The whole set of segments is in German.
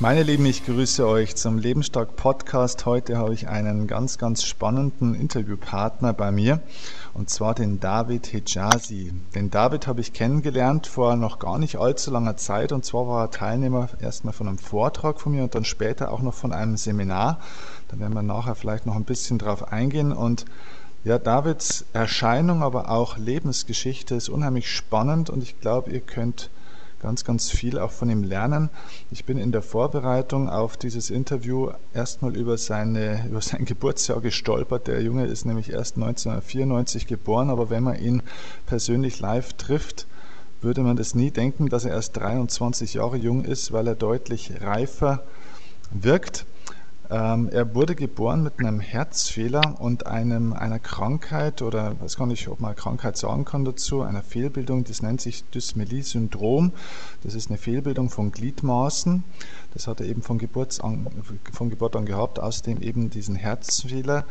Meine Lieben, ich grüße euch zum Lebensstark Podcast. Heute habe ich einen ganz, ganz spannenden Interviewpartner bei mir und zwar den David Hijazi. Den David habe ich kennengelernt vor noch gar nicht allzu langer Zeit und zwar war er Teilnehmer erstmal von einem Vortrag von mir und dann später auch noch von einem Seminar. Da werden wir nachher vielleicht noch ein bisschen drauf eingehen und ja, Davids Erscheinung, aber auch Lebensgeschichte ist unheimlich spannend und ich glaube, ihr könnt ganz, ganz viel auch von ihm lernen. Ich bin in der Vorbereitung auf dieses Interview erstmal über, seine, über sein Geburtsjahr gestolpert. Der Junge ist nämlich erst 1994 geboren, aber wenn man ihn persönlich live trifft, würde man das nie denken, dass er erst 23 Jahre jung ist, weil er deutlich reifer wirkt. Ähm, er wurde geboren mit einem Herzfehler und einem, einer Krankheit oder weiß gar nicht, ob man Krankheit sagen kann dazu, einer Fehlbildung, das nennt sich Dysmelie-Syndrom. Das ist eine Fehlbildung von Gliedmaßen. Das hat er eben von, Geburt an, von Geburt an gehabt, außerdem eben diesen Herzfehler.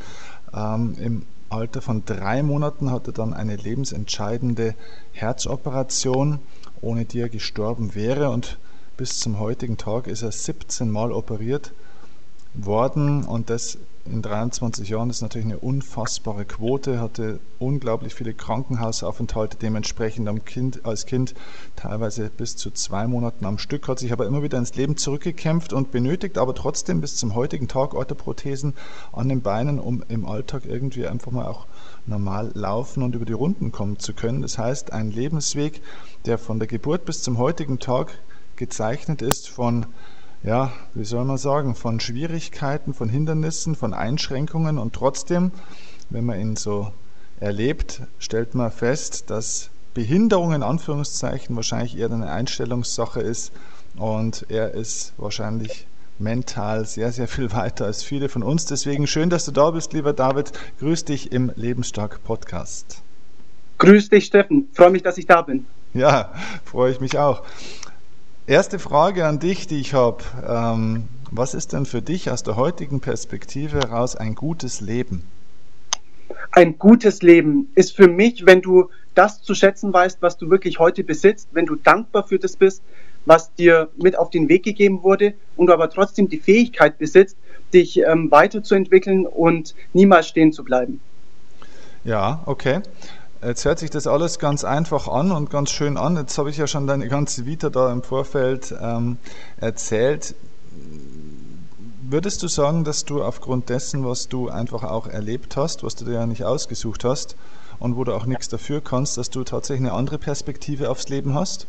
Ähm, Im Alter von drei Monaten hat er dann eine lebensentscheidende Herzoperation, ohne die er gestorben wäre und bis zum heutigen Tag ist er 17 Mal operiert worden und das in 23 Jahren ist natürlich eine unfassbare Quote, hatte unglaublich viele Krankenhausaufenthalte, dementsprechend am kind, als Kind teilweise bis zu zwei Monaten am Stück, hat sich aber immer wieder ins Leben zurückgekämpft und benötigt aber trotzdem bis zum heutigen Tag Orthoprothesen an den Beinen, um im Alltag irgendwie einfach mal auch normal laufen und über die Runden kommen zu können. Das heißt, ein Lebensweg, der von der Geburt bis zum heutigen Tag gezeichnet ist von ja, wie soll man sagen, von Schwierigkeiten, von Hindernissen, von Einschränkungen und trotzdem, wenn man ihn so erlebt, stellt man fest, dass Behinderung in Anführungszeichen wahrscheinlich eher eine Einstellungssache ist und er ist wahrscheinlich mental sehr, sehr viel weiter als viele von uns. Deswegen schön, dass du da bist, lieber David. Grüß dich im Lebensstark Podcast. Grüß dich, Steffen. Freue mich, dass ich da bin. Ja, freue ich mich auch. Erste Frage an dich, die ich habe. Ähm, was ist denn für dich aus der heutigen Perspektive heraus ein gutes Leben? Ein gutes Leben ist für mich, wenn du das zu schätzen weißt, was du wirklich heute besitzt, wenn du dankbar für das bist, was dir mit auf den Weg gegeben wurde und du aber trotzdem die Fähigkeit besitzt, dich ähm, weiterzuentwickeln und niemals stehen zu bleiben. Ja, okay. Jetzt hört sich das alles ganz einfach an und ganz schön an. Jetzt habe ich ja schon deine ganze Vita da im Vorfeld ähm, erzählt. Würdest du sagen, dass du aufgrund dessen, was du einfach auch erlebt hast, was du dir ja nicht ausgesucht hast und wo du auch nichts dafür kannst, dass du tatsächlich eine andere Perspektive aufs Leben hast?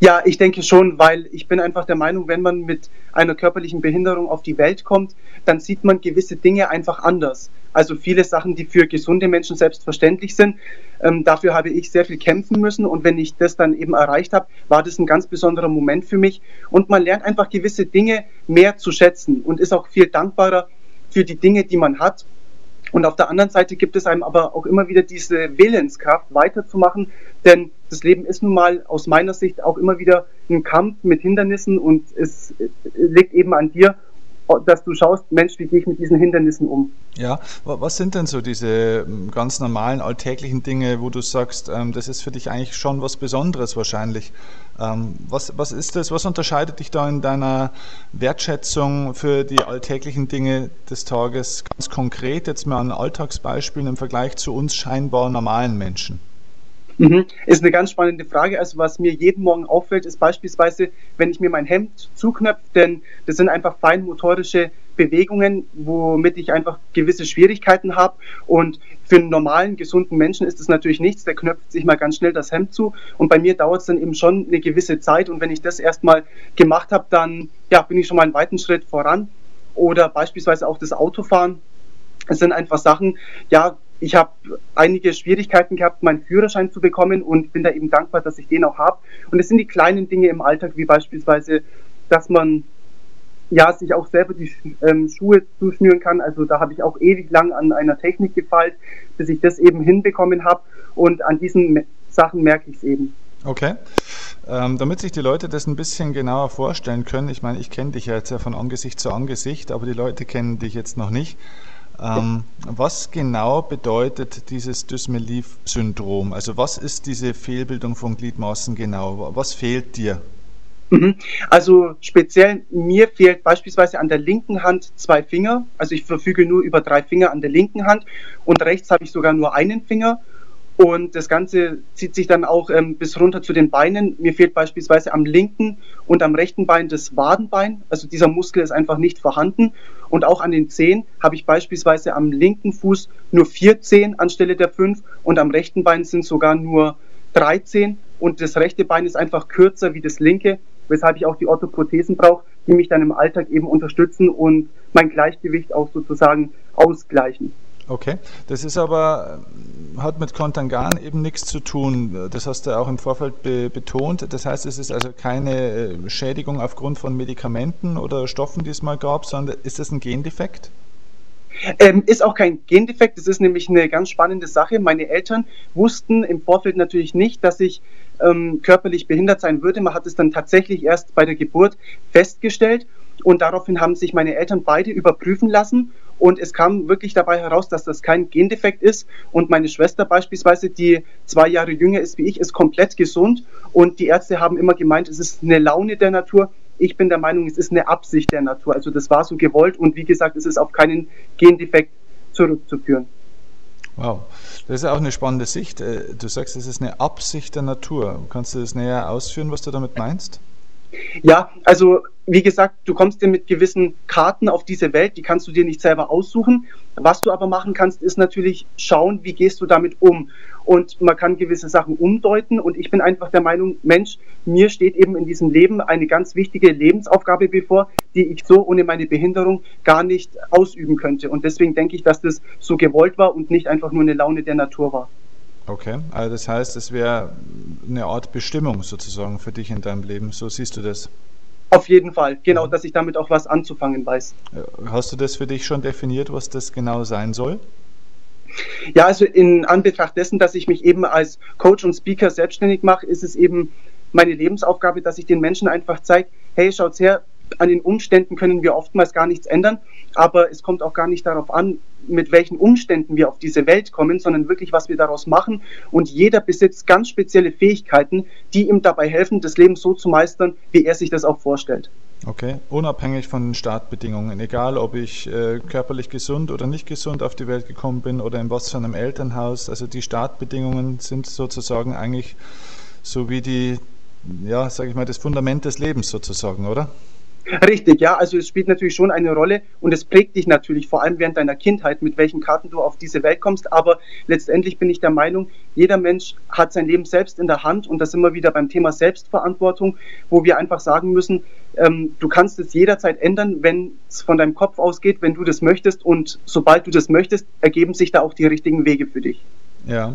Ja, ich denke schon, weil ich bin einfach der Meinung, wenn man mit einer körperlichen Behinderung auf die Welt kommt, dann sieht man gewisse Dinge einfach anders. Also viele Sachen, die für gesunde Menschen selbstverständlich sind. Ähm, dafür habe ich sehr viel kämpfen müssen und wenn ich das dann eben erreicht habe, war das ein ganz besonderer Moment für mich. Und man lernt einfach gewisse Dinge mehr zu schätzen und ist auch viel dankbarer für die Dinge, die man hat und auf der anderen Seite gibt es einem aber auch immer wieder diese Willenskraft weiterzumachen, denn das Leben ist nun mal aus meiner Sicht auch immer wieder ein Kampf mit Hindernissen und es liegt eben an dir, dass du schaust, Mensch, wie gehe ich mit diesen Hindernissen um? Ja, was sind denn so diese ähm, ganz normalen alltäglichen Dinge, wo du sagst, ähm, das ist für dich eigentlich schon was Besonderes wahrscheinlich? Ähm, was, was ist das? Was unterscheidet dich da in deiner Wertschätzung für die alltäglichen Dinge des Tages ganz konkret jetzt mal an Alltagsbeispielen im Vergleich zu uns scheinbar normalen Menschen? Mhm. Ist eine ganz spannende Frage. Also was mir jeden Morgen auffällt, ist beispielsweise, wenn ich mir mein Hemd zuknöpfe, denn das sind einfach feinmotorische Bewegungen, womit ich einfach gewisse Schwierigkeiten habe. Und für einen normalen, gesunden Menschen ist das natürlich nichts. Der knöpft sich mal ganz schnell das Hemd zu. Und bei mir dauert es dann eben schon eine gewisse Zeit. Und wenn ich das erstmal gemacht habe, dann ja, bin ich schon mal einen weiten Schritt voran. Oder beispielsweise auch das Autofahren. Es sind einfach Sachen, ja, ich habe einige Schwierigkeiten gehabt, meinen Führerschein zu bekommen und bin da eben dankbar, dass ich den auch habe. Und es sind die kleinen Dinge im Alltag, wie beispielsweise, dass man ja, sich auch selber die ähm, Schuhe zuschnüren kann. Also da habe ich auch ewig lang an einer Technik gefeilt, bis ich das eben hinbekommen habe. Und an diesen Sachen merke ich es eben. Okay. Ähm, damit sich die Leute das ein bisschen genauer vorstellen können, ich meine, ich kenne dich ja jetzt ja von Angesicht zu Angesicht, aber die Leute kennen dich jetzt noch nicht. Ähm, was genau bedeutet dieses Dysmelie-Syndrom? Also was ist diese Fehlbildung von Gliedmaßen genau? Was fehlt dir? Mhm. Also speziell mir fehlt beispielsweise an der linken Hand zwei Finger. Also ich verfüge nur über drei Finger an der linken Hand und rechts habe ich sogar nur einen Finger. Und das Ganze zieht sich dann auch ähm, bis runter zu den Beinen. Mir fehlt beispielsweise am linken und am rechten Bein das Wadenbein. Also dieser Muskel ist einfach nicht vorhanden. Und auch an den Zehen habe ich beispielsweise am linken Fuß nur vier Zehen anstelle der fünf und am rechten Bein sind sogar nur drei Zehen. Und das rechte Bein ist einfach kürzer wie das linke weshalb ich auch die Orthoprothesen brauche, die mich dann im Alltag eben unterstützen und mein Gleichgewicht auch sozusagen ausgleichen. Okay, das ist aber, hat mit Kontangan eben nichts zu tun. Das hast du auch im Vorfeld be betont. Das heißt, es ist also keine äh, Schädigung aufgrund von Medikamenten oder Stoffen, die es mal gab, sondern ist das ein Gendefekt? Ähm, ist auch kein Gendefekt, das ist nämlich eine ganz spannende Sache. Meine Eltern wussten im Vorfeld natürlich nicht, dass ich ähm, körperlich behindert sein würde. Man hat es dann tatsächlich erst bei der Geburt festgestellt und daraufhin haben sich meine Eltern beide überprüfen lassen und es kam wirklich dabei heraus, dass das kein Gendefekt ist und meine Schwester beispielsweise, die zwei Jahre jünger ist wie ich, ist komplett gesund und die Ärzte haben immer gemeint, es ist eine Laune der Natur. Ich bin der Meinung, es ist eine Absicht der Natur. Also das war so gewollt und wie gesagt, es ist auf keinen Gendefekt zurückzuführen. Wow, das ist auch eine spannende Sicht. Äh, du sagst, es ist eine Absicht der Natur. Kannst du das näher ausführen, was du damit meinst? Ja, also wie gesagt, du kommst dir mit gewissen Karten auf diese Welt, die kannst du dir nicht selber aussuchen. Was du aber machen kannst, ist natürlich schauen, wie gehst du damit um. Und man kann gewisse Sachen umdeuten. Und ich bin einfach der Meinung, Mensch, mir steht eben in diesem Leben eine ganz wichtige Lebensaufgabe bevor, die ich so ohne meine Behinderung gar nicht ausüben könnte. Und deswegen denke ich, dass das so gewollt war und nicht einfach nur eine Laune der Natur war. Okay, also das heißt, es wäre eine Art Bestimmung sozusagen für dich in deinem Leben. So siehst du das. Auf jeden Fall, genau, dass ich damit auch was anzufangen weiß. Hast du das für dich schon definiert, was das genau sein soll? Ja, also in Anbetracht dessen, dass ich mich eben als Coach und Speaker selbstständig mache, ist es eben meine Lebensaufgabe, dass ich den Menschen einfach zeige, hey, schaut's her, an den Umständen können wir oftmals gar nichts ändern, aber es kommt auch gar nicht darauf an, mit welchen Umständen wir auf diese Welt kommen, sondern wirklich, was wir daraus machen. Und jeder besitzt ganz spezielle Fähigkeiten, die ihm dabei helfen, das Leben so zu meistern, wie er sich das auch vorstellt. Okay, unabhängig von den Startbedingungen, egal ob ich äh, körperlich gesund oder nicht gesund auf die Welt gekommen bin oder in was für einem Elternhaus, also die Startbedingungen sind sozusagen eigentlich so wie die, ja, sage ich mal, das Fundament des Lebens sozusagen, oder? Richtig, ja. Also es spielt natürlich schon eine Rolle und es prägt dich natürlich, vor allem während deiner Kindheit, mit welchen Karten du auf diese Welt kommst. Aber letztendlich bin ich der Meinung, jeder Mensch hat sein Leben selbst in der Hand und das wir wieder beim Thema Selbstverantwortung, wo wir einfach sagen müssen, ähm, du kannst es jederzeit ändern, wenn es von deinem Kopf ausgeht, wenn du das möchtest und sobald du das möchtest, ergeben sich da auch die richtigen Wege für dich. Ja.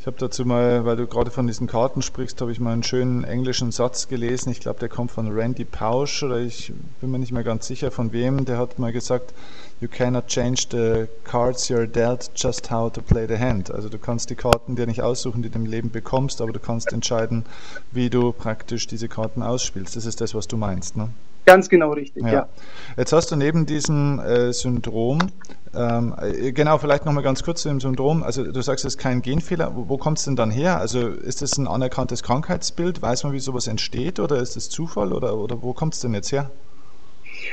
Ich habe dazu mal, weil du gerade von diesen Karten sprichst, habe ich mal einen schönen englischen Satz gelesen. Ich glaube, der kommt von Randy Pausch oder ich bin mir nicht mehr ganz sicher von wem. Der hat mal gesagt, you cannot change the cards you're dealt, just how to play the hand. Also du kannst die Karten dir nicht aussuchen, die du im Leben bekommst, aber du kannst entscheiden, wie du praktisch diese Karten ausspielst. Das ist das, was du meinst, ne? Ganz genau richtig, ja. ja. Jetzt hast du neben diesem äh, Syndrom, ähm, äh, genau, vielleicht nochmal ganz kurz zu dem Syndrom. Also du sagst, es ist kein Genfehler. Wo, wo kommt es denn dann her? Also ist das ein anerkanntes Krankheitsbild? Weiß man, wie sowas entsteht oder ist es Zufall oder, oder wo kommt es denn jetzt her?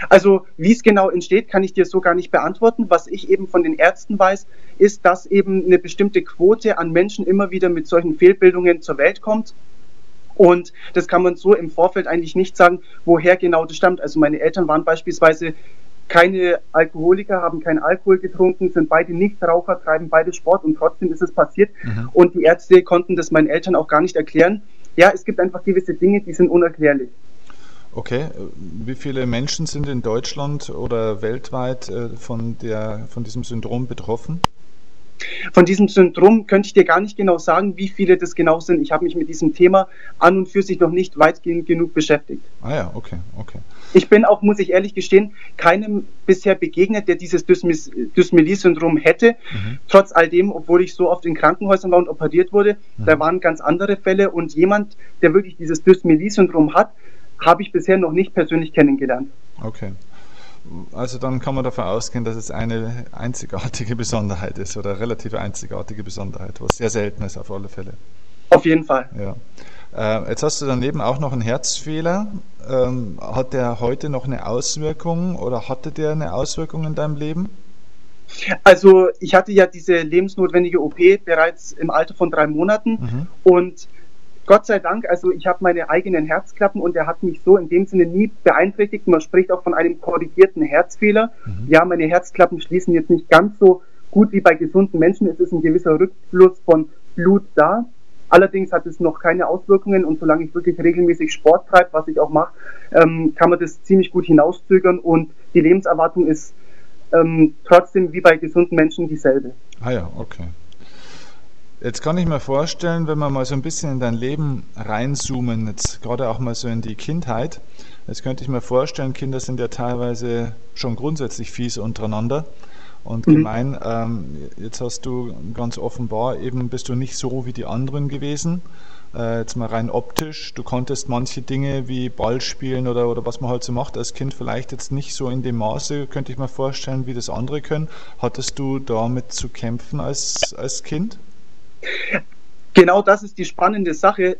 Also wie es genau entsteht, kann ich dir so gar nicht beantworten. Was ich eben von den Ärzten weiß, ist, dass eben eine bestimmte Quote an Menschen immer wieder mit solchen Fehlbildungen zur Welt kommt. Und das kann man so im Vorfeld eigentlich nicht sagen, woher genau das stammt. Also meine Eltern waren beispielsweise keine Alkoholiker, haben keinen Alkohol getrunken, sind beide Nichtraucher, treiben beide Sport und trotzdem ist es passiert. Mhm. Und die Ärzte konnten das meinen Eltern auch gar nicht erklären. Ja, es gibt einfach gewisse Dinge, die sind unerklärlich. Okay, wie viele Menschen sind in Deutschland oder weltweit äh, von, der, von diesem Syndrom betroffen? Von diesem Syndrom könnte ich dir gar nicht genau sagen, wie viele das genau sind. Ich habe mich mit diesem Thema an und für sich noch nicht weitgehend genug beschäftigt. Ah ja, okay, okay. Ich bin auch, muss ich ehrlich gestehen, keinem bisher begegnet, der dieses Dysmelie-Syndrom hätte. Mhm. Trotz all dem, obwohl ich so oft in Krankenhäusern war und operiert wurde, mhm. da waren ganz andere Fälle und jemand, der wirklich dieses Dysmelie-Syndrom hat, habe ich bisher noch nicht persönlich kennengelernt. Okay. Also dann kann man davon ausgehen, dass es eine einzigartige Besonderheit ist oder relativ einzigartige Besonderheit, was sehr selten ist auf alle Fälle. Auf jeden Fall. Ja. Äh, jetzt hast du daneben auch noch einen Herzfehler. Ähm, hat der heute noch eine Auswirkung oder hatte der eine Auswirkung in deinem Leben? Also ich hatte ja diese lebensnotwendige OP bereits im Alter von drei Monaten mhm. und Gott sei Dank, also ich habe meine eigenen Herzklappen und er hat mich so in dem Sinne nie beeinträchtigt. Man spricht auch von einem korrigierten Herzfehler. Mhm. Ja, meine Herzklappen schließen jetzt nicht ganz so gut wie bei gesunden Menschen. Es ist ein gewisser Rückfluss von Blut da. Allerdings hat es noch keine Auswirkungen und solange ich wirklich regelmäßig Sport treibe, was ich auch mache, ähm, kann man das ziemlich gut hinauszögern und die Lebenserwartung ist ähm, trotzdem wie bei gesunden Menschen dieselbe. Ah ja, okay. Jetzt kann ich mir vorstellen, wenn wir mal so ein bisschen in dein Leben reinzoomen, jetzt gerade auch mal so in die Kindheit, jetzt könnte ich mir vorstellen, Kinder sind ja teilweise schon grundsätzlich fies untereinander und mhm. gemein. Ähm, jetzt hast du ganz offenbar eben bist du nicht so wie die anderen gewesen. Äh, jetzt mal rein optisch. Du konntest manche Dinge wie Ball spielen oder, oder was man halt so macht als Kind vielleicht jetzt nicht so in dem Maße, könnte ich mir vorstellen, wie das andere können. Hattest du damit zu kämpfen als, als Kind? Genau das ist die spannende Sache.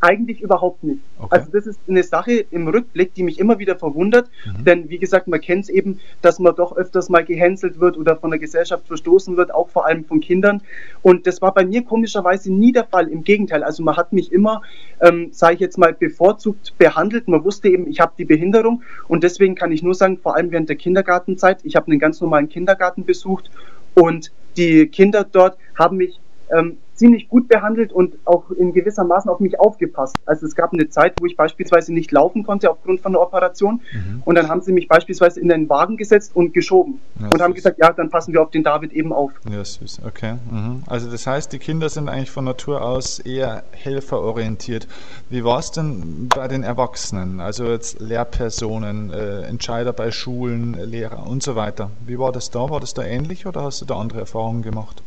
Eigentlich überhaupt nicht. Okay. Also das ist eine Sache im Rückblick, die mich immer wieder verwundert, mhm. denn wie gesagt, man kennt es eben, dass man doch öfters mal gehänselt wird oder von der Gesellschaft verstoßen wird, auch vor allem von Kindern. Und das war bei mir komischerweise nie der Fall. Im Gegenteil, also man hat mich immer, ähm, sage ich jetzt mal, bevorzugt behandelt. Man wusste eben, ich habe die Behinderung und deswegen kann ich nur sagen, vor allem während der Kindergartenzeit, ich habe einen ganz normalen Kindergarten besucht und die Kinder dort haben mich ähm, ziemlich gut behandelt und auch in gewisser Maßen auf mich aufgepasst. Also es gab eine Zeit, wo ich beispielsweise nicht laufen konnte aufgrund von der Operation mhm. und dann haben sie mich beispielsweise in den Wagen gesetzt und geschoben ja, und haben gesagt, ja, dann passen wir auf den David eben auf. Ja, süß, okay. Mhm. Also das heißt, die Kinder sind eigentlich von Natur aus eher helferorientiert. Wie war es denn bei den Erwachsenen, also jetzt Lehrpersonen, äh, Entscheider bei Schulen, Lehrer und so weiter? Wie war das da? War das da ähnlich oder hast du da andere Erfahrungen gemacht?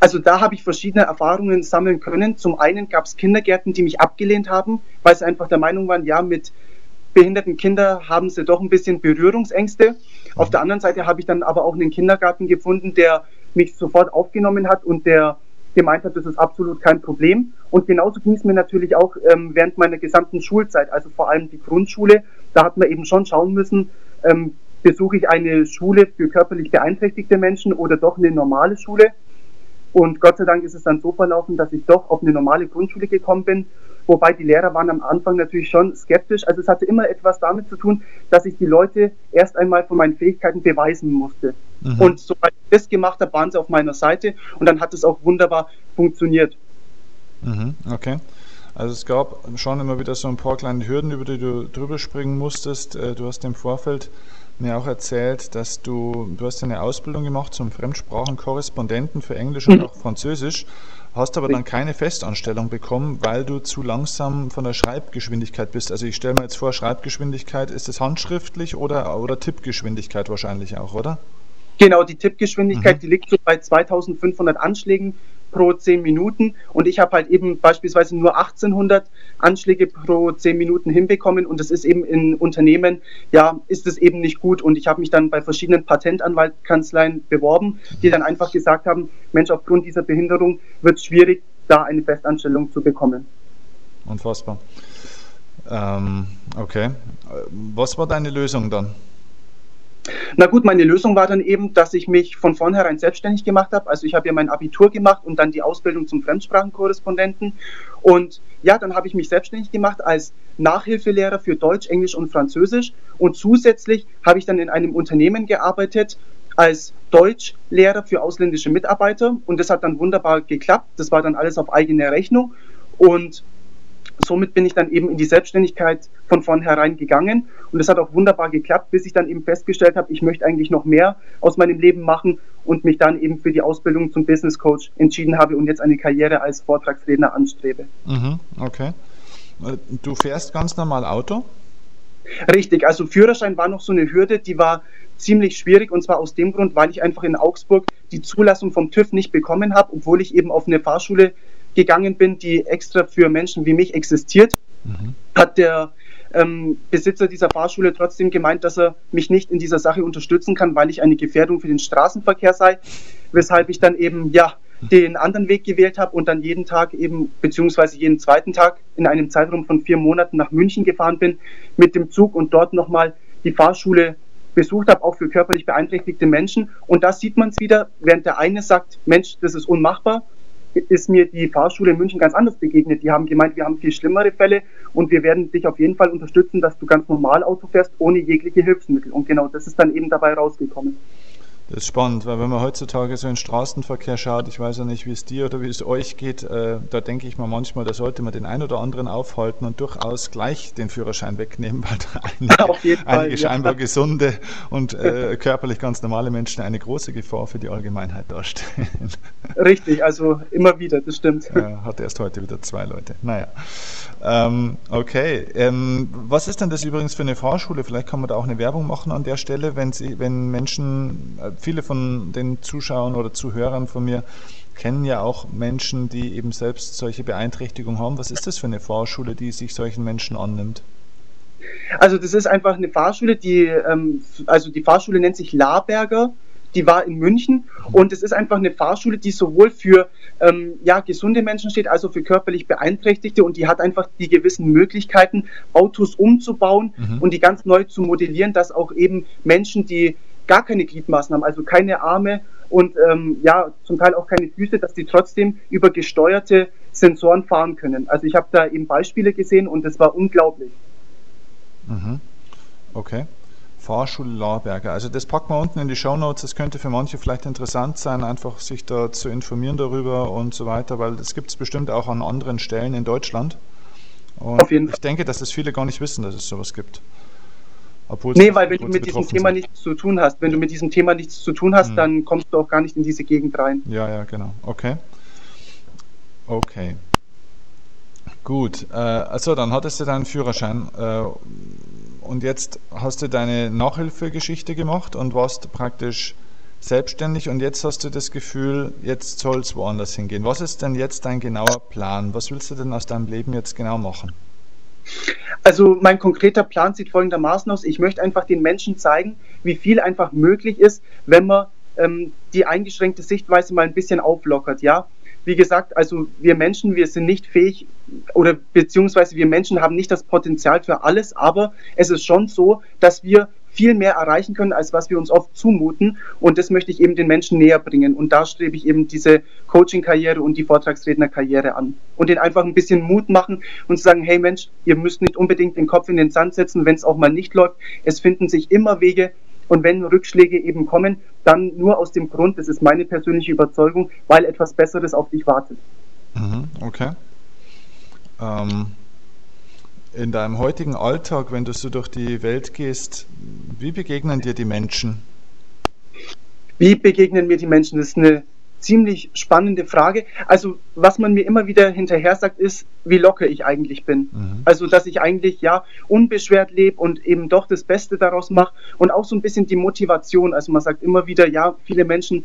Also da habe ich verschiedene Erfahrungen sammeln können. Zum einen gab es Kindergärten, die mich abgelehnt haben, weil sie einfach der Meinung waren, ja, mit behinderten Kindern haben sie doch ein bisschen Berührungsängste. Auf der anderen Seite habe ich dann aber auch einen Kindergarten gefunden, der mich sofort aufgenommen hat und der gemeint hat, das ist absolut kein Problem. Und genauso ging es mir natürlich auch ähm, während meiner gesamten Schulzeit, also vor allem die Grundschule. Da hat man eben schon schauen müssen, ähm, besuche ich eine Schule für körperlich beeinträchtigte Menschen oder doch eine normale Schule. Und Gott sei Dank ist es dann so verlaufen, dass ich doch auf eine normale Grundschule gekommen bin, wobei die Lehrer waren am Anfang natürlich schon skeptisch. Also es hatte immer etwas damit zu tun, dass ich die Leute erst einmal von meinen Fähigkeiten beweisen musste. Mhm. Und sobald ich das gemacht habe, waren sie auf meiner Seite und dann hat es auch wunderbar funktioniert. Mhm, okay. Also es gab schon immer wieder so ein paar kleine Hürden, über die du drüber springen musstest. Äh, du hast im Vorfeld mir auch erzählt, dass du, du hast eine Ausbildung gemacht zum Fremdsprachenkorrespondenten für Englisch und mhm. auch Französisch, hast aber dann keine Festanstellung bekommen, weil du zu langsam von der Schreibgeschwindigkeit bist. Also ich stelle mir jetzt vor, Schreibgeschwindigkeit, ist es handschriftlich oder, oder Tippgeschwindigkeit wahrscheinlich auch, oder? Genau, die Tippgeschwindigkeit, mhm. die liegt so bei 2500 Anschlägen pro 10 Minuten und ich habe halt eben beispielsweise nur 1800 Anschläge pro 10 Minuten hinbekommen und das ist eben in Unternehmen, ja, ist es eben nicht gut und ich habe mich dann bei verschiedenen Patentanwaltkanzleien beworben, die dann einfach gesagt haben, Mensch, aufgrund dieser Behinderung wird es schwierig, da eine Festanstellung zu bekommen. Unfassbar. Ähm, okay. Was war deine Lösung dann? Na gut, meine Lösung war dann eben, dass ich mich von vornherein selbstständig gemacht habe. Also ich habe ja mein Abitur gemacht und dann die Ausbildung zum Fremdsprachenkorrespondenten. Und ja, dann habe ich mich selbstständig gemacht als Nachhilfelehrer für Deutsch, Englisch und Französisch. Und zusätzlich habe ich dann in einem Unternehmen gearbeitet als Deutschlehrer für ausländische Mitarbeiter. Und das hat dann wunderbar geklappt. Das war dann alles auf eigene Rechnung. Und somit bin ich dann eben in die Selbstständigkeit von vornherein gegangen und es hat auch wunderbar geklappt, bis ich dann eben festgestellt habe, ich möchte eigentlich noch mehr aus meinem Leben machen und mich dann eben für die Ausbildung zum Business Coach entschieden habe und jetzt eine Karriere als Vortragsredner anstrebe. Mhm, okay. Du fährst ganz normal Auto? Richtig, also Führerschein war noch so eine Hürde, die war ziemlich schwierig und zwar aus dem Grund, weil ich einfach in Augsburg die Zulassung vom TÜV nicht bekommen habe, obwohl ich eben auf eine Fahrschule gegangen bin, die extra für Menschen wie mich existiert, mhm. hat der ähm, Besitzer dieser Fahrschule trotzdem gemeint, dass er mich nicht in dieser Sache unterstützen kann, weil ich eine Gefährdung für den Straßenverkehr sei, weshalb ich dann eben ja den anderen Weg gewählt habe und dann jeden Tag eben beziehungsweise jeden zweiten Tag in einem Zeitraum von vier Monaten nach München gefahren bin mit dem Zug und dort nochmal die Fahrschule besucht habe, auch für körperlich beeinträchtigte Menschen. Und da sieht man es wieder, während der eine sagt, Mensch, das ist unmachbar, ist mir die Fahrschule in München ganz anders begegnet. Die haben gemeint, wir haben viel schlimmere Fälle und wir werden dich auf jeden Fall unterstützen, dass du ganz normal Auto fährst, ohne jegliche Hilfsmittel. Und genau das ist dann eben dabei rausgekommen. Das ist spannend, weil wenn man heutzutage so in Straßenverkehr schaut, ich weiß ja nicht, wie es dir oder wie es euch geht, äh, da denke ich mir manchmal, da sollte man den einen oder anderen aufhalten und durchaus gleich den Führerschein wegnehmen, weil da einige, Fall, scheinbar ja. gesunde und äh, körperlich ganz normale Menschen eine große Gefahr für die Allgemeinheit darstellen. Richtig, also immer wieder, das stimmt. Ja, hat erst heute wieder zwei Leute. Naja. Ähm, okay. Ähm, was ist denn das übrigens für eine Fahrschule? Vielleicht kann man da auch eine Werbung machen an der Stelle, wenn, sie, wenn Menschen, äh, viele von den Zuschauern oder Zuhörern von mir kennen ja auch Menschen, die eben selbst solche Beeinträchtigungen haben. Was ist das für eine Fahrschule, die sich solchen Menschen annimmt? Also das ist einfach eine Fahrschule, die, ähm, also die Fahrschule nennt sich Laberger die war in München und es ist einfach eine Fahrschule, die sowohl für ähm, ja, gesunde Menschen steht, also für körperlich Beeinträchtigte und die hat einfach die gewissen Möglichkeiten, Autos umzubauen mhm. und die ganz neu zu modellieren, dass auch eben Menschen, die gar keine Gliedmaßen haben, also keine Arme und ähm, ja, zum Teil auch keine Füße, dass die trotzdem über gesteuerte Sensoren fahren können. Also ich habe da eben Beispiele gesehen und das war unglaublich. Mhm. Okay. Fahrschule Larberger. Also das packen wir unten in die Show Notes. Das könnte für manche vielleicht interessant sein, einfach sich da zu informieren darüber und so weiter, weil das gibt es bestimmt auch an anderen Stellen in Deutschland. Und Auf jeden Fall. ich denke, dass es viele gar nicht wissen, dass es sowas gibt. Obwohl nee, weil wenn du mit diesem Thema sind. nichts zu tun hast, wenn du mit diesem Thema nichts zu tun hast, hm. dann kommst du auch gar nicht in diese Gegend rein. Ja, ja, genau. Okay. Okay. Gut. Äh, also dann hattest du deinen Führerschein. Äh, und jetzt hast du deine Nachhilfegeschichte gemacht und warst praktisch selbstständig und jetzt hast du das Gefühl, jetzt soll es woanders hingehen. Was ist denn jetzt dein genauer Plan? Was willst du denn aus deinem Leben jetzt genau machen? Also mein konkreter Plan sieht folgendermaßen aus. Ich möchte einfach den Menschen zeigen, wie viel einfach möglich ist, wenn man ähm, die eingeschränkte Sichtweise mal ein bisschen auflockert. Ja, wie gesagt, also wir Menschen, wir sind nicht fähig oder beziehungsweise wir Menschen haben nicht das Potenzial für alles, aber es ist schon so, dass wir viel mehr erreichen können, als was wir uns oft zumuten. Und das möchte ich eben den Menschen näher bringen. Und da strebe ich eben diese Coaching-Karriere und die Vortragsredner-Karriere an. Und denen einfach ein bisschen Mut machen und sagen, hey Mensch, ihr müsst nicht unbedingt den Kopf in den Sand setzen, wenn es auch mal nicht läuft. Es finden sich immer Wege, und wenn Rückschläge eben kommen, dann nur aus dem Grund, das ist meine persönliche Überzeugung, weil etwas Besseres auf dich wartet. Mhm, okay. Ähm, in deinem heutigen Alltag, wenn du so durch die Welt gehst, wie begegnen dir die Menschen? Wie begegnen mir die Menschen? Das ist eine ziemlich spannende Frage. Also, was man mir immer wieder hinterher sagt, ist, wie locker ich eigentlich bin. Mhm. Also, dass ich eigentlich ja unbeschwert lebe und eben doch das Beste daraus mache und auch so ein bisschen die Motivation. Also, man sagt immer wieder, ja, viele Menschen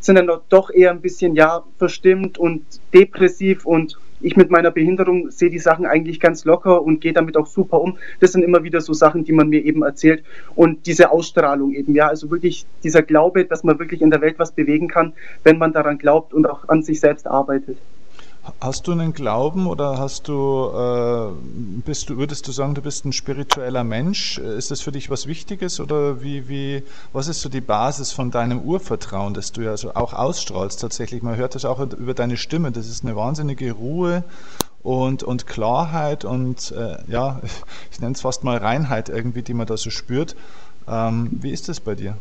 sind dann doch eher ein bisschen ja verstimmt und depressiv und ich mit meiner Behinderung sehe die Sachen eigentlich ganz locker und gehe damit auch super um. Das sind immer wieder so Sachen, die man mir eben erzählt. Und diese Ausstrahlung eben, ja, also wirklich dieser Glaube, dass man wirklich in der Welt was bewegen kann, wenn man daran glaubt und auch an sich selbst arbeitet. Hast du einen Glauben oder hast du, äh, bist du, würdest du sagen, du bist ein spiritueller Mensch? Ist das für dich was Wichtiges oder wie, wie, was ist so die Basis von deinem Urvertrauen, das du ja so auch ausstrahlst tatsächlich? Man hört das auch über deine Stimme. Das ist eine wahnsinnige Ruhe und, und Klarheit und äh, ja, ich nenne es fast mal Reinheit irgendwie, die man da so spürt. Ähm, wie ist das bei dir?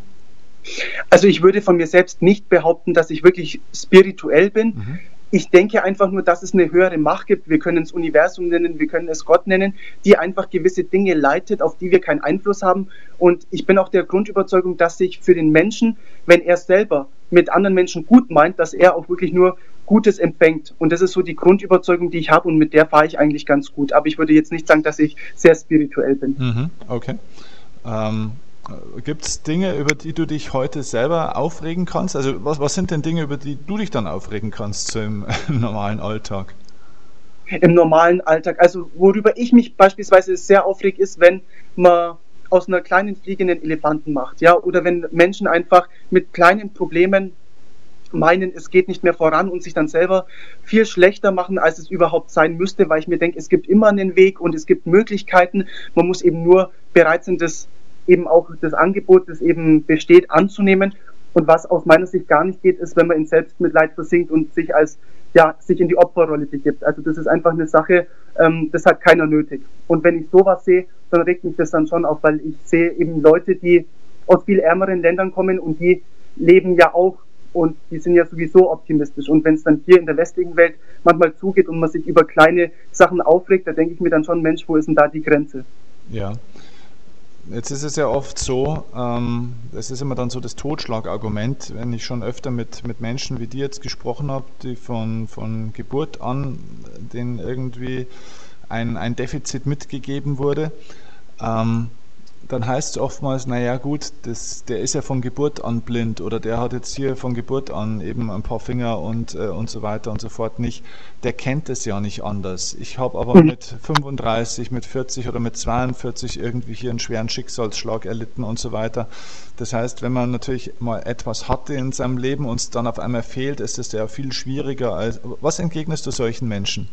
Also ich würde von mir selbst nicht behaupten, dass ich wirklich spirituell bin. Mhm ich denke einfach nur, dass es eine höhere Macht gibt. Wir können es Universum nennen, wir können es Gott nennen, die einfach gewisse Dinge leitet, auf die wir keinen Einfluss haben. Und ich bin auch der Grundüberzeugung, dass sich für den Menschen, wenn er selber mit anderen Menschen gut meint, dass er auch wirklich nur Gutes empfängt. Und das ist so die Grundüberzeugung, die ich habe und mit der fahre ich eigentlich ganz gut. Aber ich würde jetzt nicht sagen, dass ich sehr spirituell bin. Mhm, okay. Ähm, Gibt es Dinge, über die du dich heute selber aufregen kannst? Also was, was sind denn Dinge, über die du dich dann aufregen kannst so im, im normalen Alltag? Im normalen Alltag. Also worüber ich mich beispielsweise sehr aufreg, ist, wenn man aus einer kleinen fliegenden Elefanten macht, ja, oder wenn Menschen einfach mit kleinen Problemen meinen, es geht nicht mehr voran und sich dann selber viel schlechter machen, als es überhaupt sein müsste, weil ich mir denke, es gibt immer einen Weg und es gibt Möglichkeiten. Man muss eben nur bereit sein, das eben auch das Angebot, das eben besteht, anzunehmen. Und was aus meiner Sicht gar nicht geht, ist, wenn man in Selbstmitleid versinkt und sich als ja, sich in die Opferrolle begibt. Also das ist einfach eine Sache, ähm, das hat keiner nötig. Und wenn ich sowas sehe, dann regt mich das dann schon auf, weil ich sehe eben Leute, die aus viel ärmeren Ländern kommen und die leben ja auch und die sind ja sowieso optimistisch. Und wenn es dann hier in der westlichen Welt manchmal zugeht und man sich über kleine Sachen aufregt, da denke ich mir dann schon, Mensch, wo ist denn da die Grenze? Ja, Jetzt ist es ja oft so, ähm, das ist immer dann so das Totschlagargument, wenn ich schon öfter mit, mit Menschen wie dir jetzt gesprochen habe, die von, von Geburt an, denen irgendwie ein, ein Defizit mitgegeben wurde. Ähm, dann heißt es oftmals, naja gut, das, der ist ja von Geburt an blind oder der hat jetzt hier von Geburt an eben ein paar Finger und, äh, und so weiter und so fort nicht. Der kennt es ja nicht anders. Ich habe aber mhm. mit 35, mit 40 oder mit 42 irgendwie hier einen schweren Schicksalsschlag erlitten und so weiter. Das heißt, wenn man natürlich mal etwas hatte in seinem Leben und es dann auf einmal fehlt, ist es ja viel schwieriger als. Was entgegnest du solchen Menschen?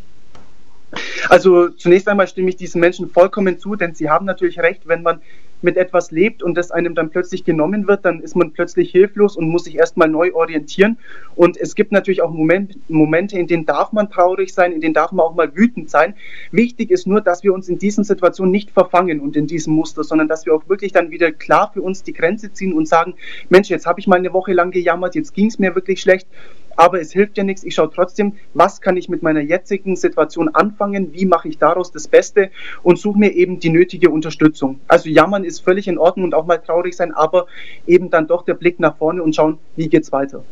Also zunächst einmal stimme ich diesen Menschen vollkommen zu, denn sie haben natürlich recht, wenn man mit etwas lebt und das einem dann plötzlich genommen wird, dann ist man plötzlich hilflos und muss sich erstmal neu orientieren. Und es gibt natürlich auch Moment, Momente, in denen darf man traurig sein, in denen darf man auch mal wütend sein. Wichtig ist nur, dass wir uns in diesen Situationen nicht verfangen und in diesem Muster, sondern dass wir auch wirklich dann wieder klar für uns die Grenze ziehen und sagen, Mensch, jetzt habe ich mal eine Woche lang gejammert, jetzt ging es mir wirklich schlecht aber es hilft ja nichts. Ich schaue trotzdem, was kann ich mit meiner jetzigen Situation anfangen, wie mache ich daraus das Beste und suche mir eben die nötige Unterstützung. Also jammern ist völlig in Ordnung und auch mal traurig sein, aber eben dann doch der Blick nach vorne und schauen, wie geht's weiter.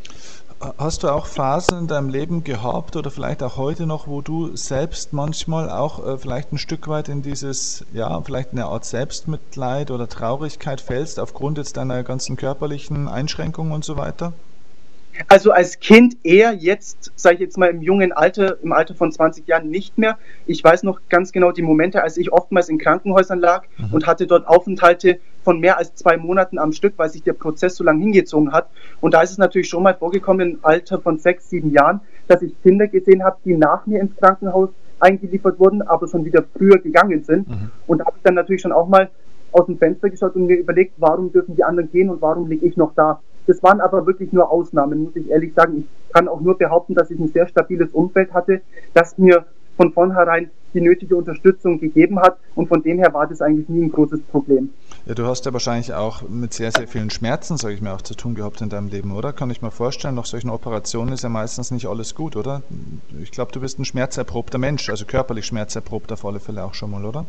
Hast du auch Phasen in deinem Leben gehabt oder vielleicht auch heute noch, wo du selbst manchmal auch äh, vielleicht ein Stück weit in dieses, ja, vielleicht eine Art Selbstmitleid oder Traurigkeit fällst aufgrund jetzt deiner ganzen körperlichen Einschränkungen und so weiter? Also als Kind eher, jetzt, sage ich jetzt mal im jungen Alter, im Alter von 20 Jahren nicht mehr. Ich weiß noch ganz genau die Momente, als ich oftmals in Krankenhäusern lag mhm. und hatte dort Aufenthalte von mehr als zwei Monaten am Stück, weil sich der Prozess so lange hingezogen hat. Und da ist es natürlich schon mal vorgekommen im Alter von sechs, sieben Jahren, dass ich Kinder gesehen habe, die nach mir ins Krankenhaus eingeliefert wurden, aber schon wieder früher gegangen sind. Mhm. Und da habe ich dann natürlich schon auch mal aus dem Fenster geschaut und mir überlegt, warum dürfen die anderen gehen und warum liege ich noch da. Das waren aber wirklich nur Ausnahmen, muss ich ehrlich sagen. Ich kann auch nur behaupten, dass ich ein sehr stabiles Umfeld hatte, das mir von vornherein die nötige Unterstützung gegeben hat und von dem her war das eigentlich nie ein großes Problem. Ja, du hast ja wahrscheinlich auch mit sehr, sehr vielen Schmerzen, sage ich mir, auch zu tun gehabt in deinem Leben, oder? Kann ich mir vorstellen, nach solchen Operationen ist ja meistens nicht alles gut, oder? Ich glaube, du bist ein schmerzerprobter Mensch, also körperlich schmerzerprobt auf alle Fälle auch schon mal, oder?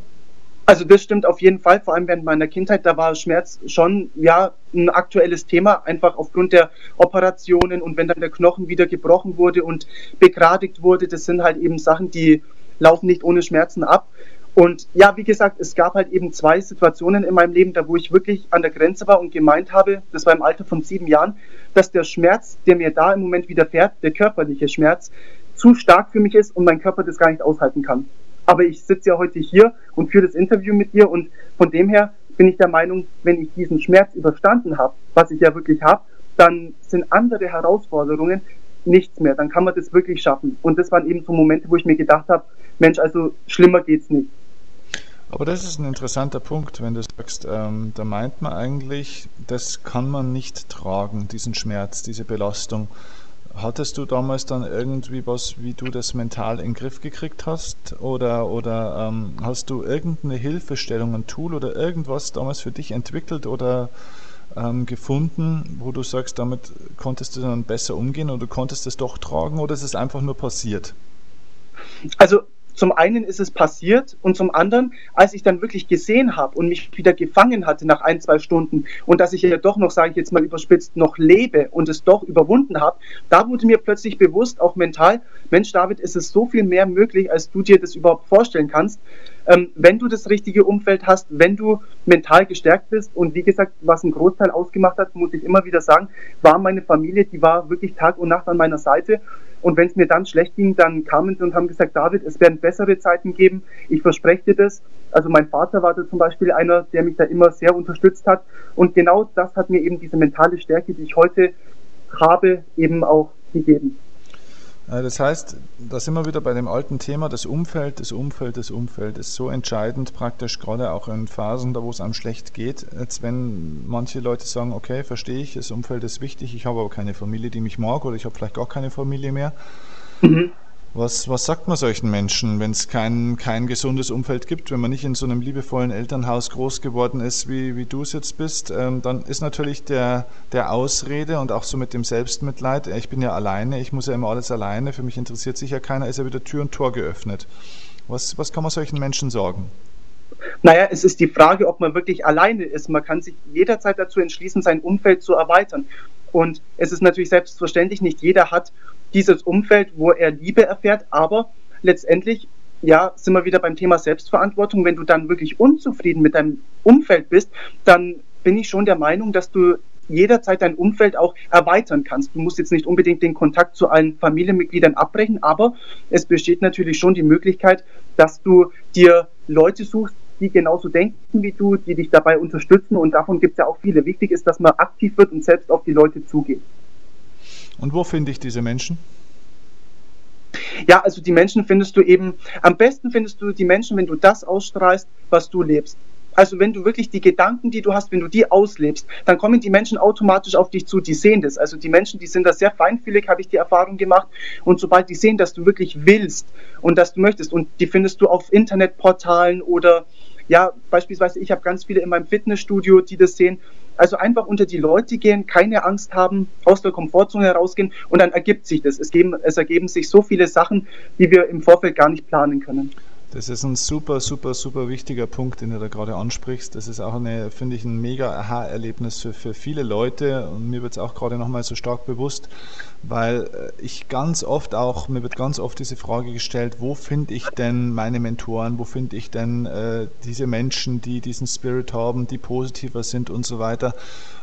Also das stimmt auf jeden Fall, vor allem während meiner Kindheit, da war Schmerz schon ja ein aktuelles Thema, einfach aufgrund der Operationen und wenn dann der Knochen wieder gebrochen wurde und begradigt wurde, das sind halt eben Sachen, die laufen nicht ohne Schmerzen ab. Und ja, wie gesagt, es gab halt eben zwei Situationen in meinem Leben, da wo ich wirklich an der Grenze war und gemeint habe, das war im Alter von sieben Jahren, dass der Schmerz, der mir da im Moment widerfährt, der körperliche Schmerz, zu stark für mich ist und mein Körper das gar nicht aushalten kann. Aber ich sitze ja heute hier und führe das Interview mit dir und von dem her bin ich der Meinung, wenn ich diesen Schmerz überstanden habe, was ich ja wirklich habe, dann sind andere Herausforderungen nichts mehr. Dann kann man das wirklich schaffen. Und das waren eben so Momente, wo ich mir gedacht habe, Mensch, also schlimmer geht's nicht. Aber das ist ein interessanter Punkt, wenn du sagst, ähm, da meint man eigentlich, das kann man nicht tragen, diesen Schmerz, diese Belastung. Hattest du damals dann irgendwie was, wie du das mental in den Griff gekriegt hast? Oder, oder ähm, hast du irgendeine Hilfestellung, ein Tool oder irgendwas damals für dich entwickelt? Oder ähm, gefunden, wo du sagst, damit konntest du dann besser umgehen oder du konntest es doch tragen oder ist es einfach nur passiert? Also zum einen ist es passiert und zum anderen, als ich dann wirklich gesehen habe und mich wieder gefangen hatte nach ein, zwei Stunden und dass ich ja doch noch, sage ich jetzt mal überspitzt, noch lebe und es doch überwunden habe, da wurde mir plötzlich bewusst, auch mental, Mensch David, ist es so viel mehr möglich, als du dir das überhaupt vorstellen kannst, ähm, wenn du das richtige Umfeld hast, wenn du mental gestärkt bist und wie gesagt, was einen Großteil ausgemacht hat, muss ich immer wieder sagen, war meine Familie, die war wirklich Tag und Nacht an meiner Seite und wenn es mir dann schlecht ging, dann kamen sie und haben gesagt, David, es werden bessere Zeiten geben. Ich verspreche dir das. Also mein Vater war da zum Beispiel einer, der mich da immer sehr unterstützt hat. Und genau das hat mir eben diese mentale Stärke, die ich heute habe, eben auch gegeben. Äh, das heißt, da sind wir wieder bei dem alten Thema, das Umfeld, das Umfeld, das Umfeld ist so entscheidend praktisch, gerade auch in Phasen, da wo es einem schlecht geht, als wenn manche Leute sagen, okay, verstehe ich, das Umfeld ist wichtig, ich habe aber keine Familie, die mich mag oder ich habe vielleicht gar keine Familie mehr. Mhm. Was, was sagt man solchen Menschen, wenn es kein, kein gesundes Umfeld gibt, wenn man nicht in so einem liebevollen Elternhaus groß geworden ist, wie, wie du es jetzt bist, ähm, dann ist natürlich der, der Ausrede und auch so mit dem Selbstmitleid, ich bin ja alleine, ich muss ja immer alles alleine, für mich interessiert sich ja keiner, ist ja wieder Tür und Tor geöffnet. Was, was kann man solchen Menschen sagen? Naja, es ist die Frage, ob man wirklich alleine ist. Man kann sich jederzeit dazu entschließen, sein Umfeld zu erweitern. Und es ist natürlich selbstverständlich, nicht jeder hat dieses Umfeld, wo er Liebe erfährt, aber letztendlich, ja, sind wir wieder beim Thema Selbstverantwortung. Wenn du dann wirklich unzufrieden mit deinem Umfeld bist, dann bin ich schon der Meinung, dass du jederzeit dein Umfeld auch erweitern kannst. Du musst jetzt nicht unbedingt den Kontakt zu allen Familienmitgliedern abbrechen, aber es besteht natürlich schon die Möglichkeit, dass du dir Leute suchst, die genauso denken wie du, die dich dabei unterstützen und davon gibt es ja auch viele. Wichtig ist, dass man aktiv wird und selbst auf die Leute zugeht. Und wo finde ich diese Menschen? Ja, also die Menschen findest du eben, am besten findest du die Menschen, wenn du das ausstrahlst, was du lebst. Also wenn du wirklich die Gedanken, die du hast, wenn du die auslebst, dann kommen die Menschen automatisch auf dich zu, die sehen das. Also die Menschen, die sind da sehr feinfühlig, habe ich die Erfahrung gemacht. Und sobald die sehen, dass du wirklich willst und dass du möchtest, und die findest du auf Internetportalen oder ja, beispielsweise ich habe ganz viele in meinem Fitnessstudio, die das sehen. Also einfach unter die Leute gehen, keine Angst haben, aus der Komfortzone herausgehen und dann ergibt sich das. Es, geben, es ergeben sich so viele Sachen, die wir im Vorfeld gar nicht planen können. Das ist ein super, super, super wichtiger Punkt, den du da gerade ansprichst. Das ist auch eine, finde ich, ein mega Aha-Erlebnis für, für viele Leute und mir wird es auch gerade nochmal so stark bewusst, weil äh, ich ganz oft auch, mir wird ganz oft diese Frage gestellt, wo finde ich denn meine Mentoren, wo finde ich denn äh, diese Menschen, die diesen Spirit haben, die positiver sind und so weiter.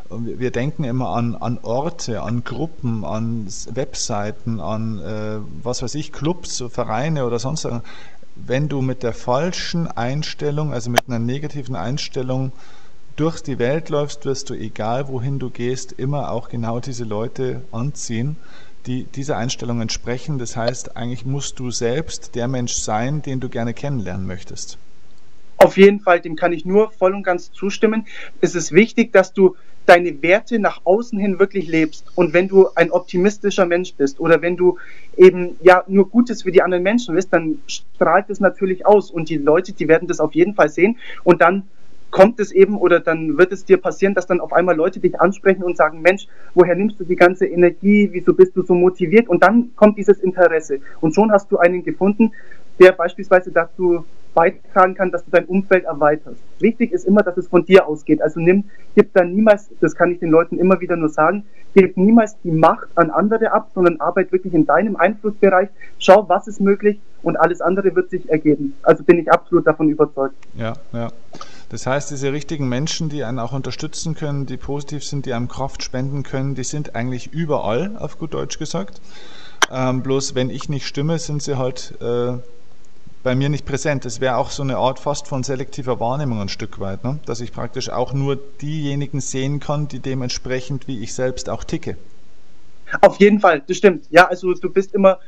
Wir denken immer an, an Orte, an Gruppen, an Webseiten, an äh, was weiß ich, Clubs, Vereine oder sonst was wenn du mit der falschen Einstellung, also mit einer negativen Einstellung durch die Welt läufst, wirst du, egal wohin du gehst, immer auch genau diese Leute anziehen, die dieser Einstellung entsprechen. Das heißt, eigentlich musst du selbst der Mensch sein, den du gerne kennenlernen möchtest. Auf jeden Fall, dem kann ich nur voll und ganz zustimmen. Es ist wichtig, dass du deine Werte nach außen hin wirklich lebst. Und wenn du ein optimistischer Mensch bist oder wenn du eben ja nur Gutes für die anderen Menschen willst, dann strahlt es natürlich aus und die Leute, die werden das auf jeden Fall sehen und dann kommt es eben oder dann wird es dir passieren, dass dann auf einmal Leute dich ansprechen und sagen, Mensch, woher nimmst du die ganze Energie, wieso bist du so motiviert? Und dann kommt dieses Interesse. Und schon hast du einen gefunden, der beispielsweise dazu beitragen kann, dass du dein Umfeld erweiterst. Wichtig ist immer, dass es von dir ausgeht. Also nimm, gib da niemals, das kann ich den Leuten immer wieder nur sagen, gib niemals die Macht an andere ab, sondern arbeit wirklich in deinem Einflussbereich. Schau, was ist möglich und alles andere wird sich ergeben. Also bin ich absolut davon überzeugt. Ja, ja. Das heißt, diese richtigen Menschen, die einen auch unterstützen können, die positiv sind, die einem Kraft spenden können, die sind eigentlich überall, auf gut Deutsch gesagt. Ähm, bloß wenn ich nicht stimme, sind sie halt äh, bei mir nicht präsent. Es wäre auch so eine Art fast von selektiver Wahrnehmung ein Stück weit, ne? dass ich praktisch auch nur diejenigen sehen kann, die dementsprechend wie ich selbst auch ticke. Auf jeden Fall, das stimmt. Ja, also du bist immer,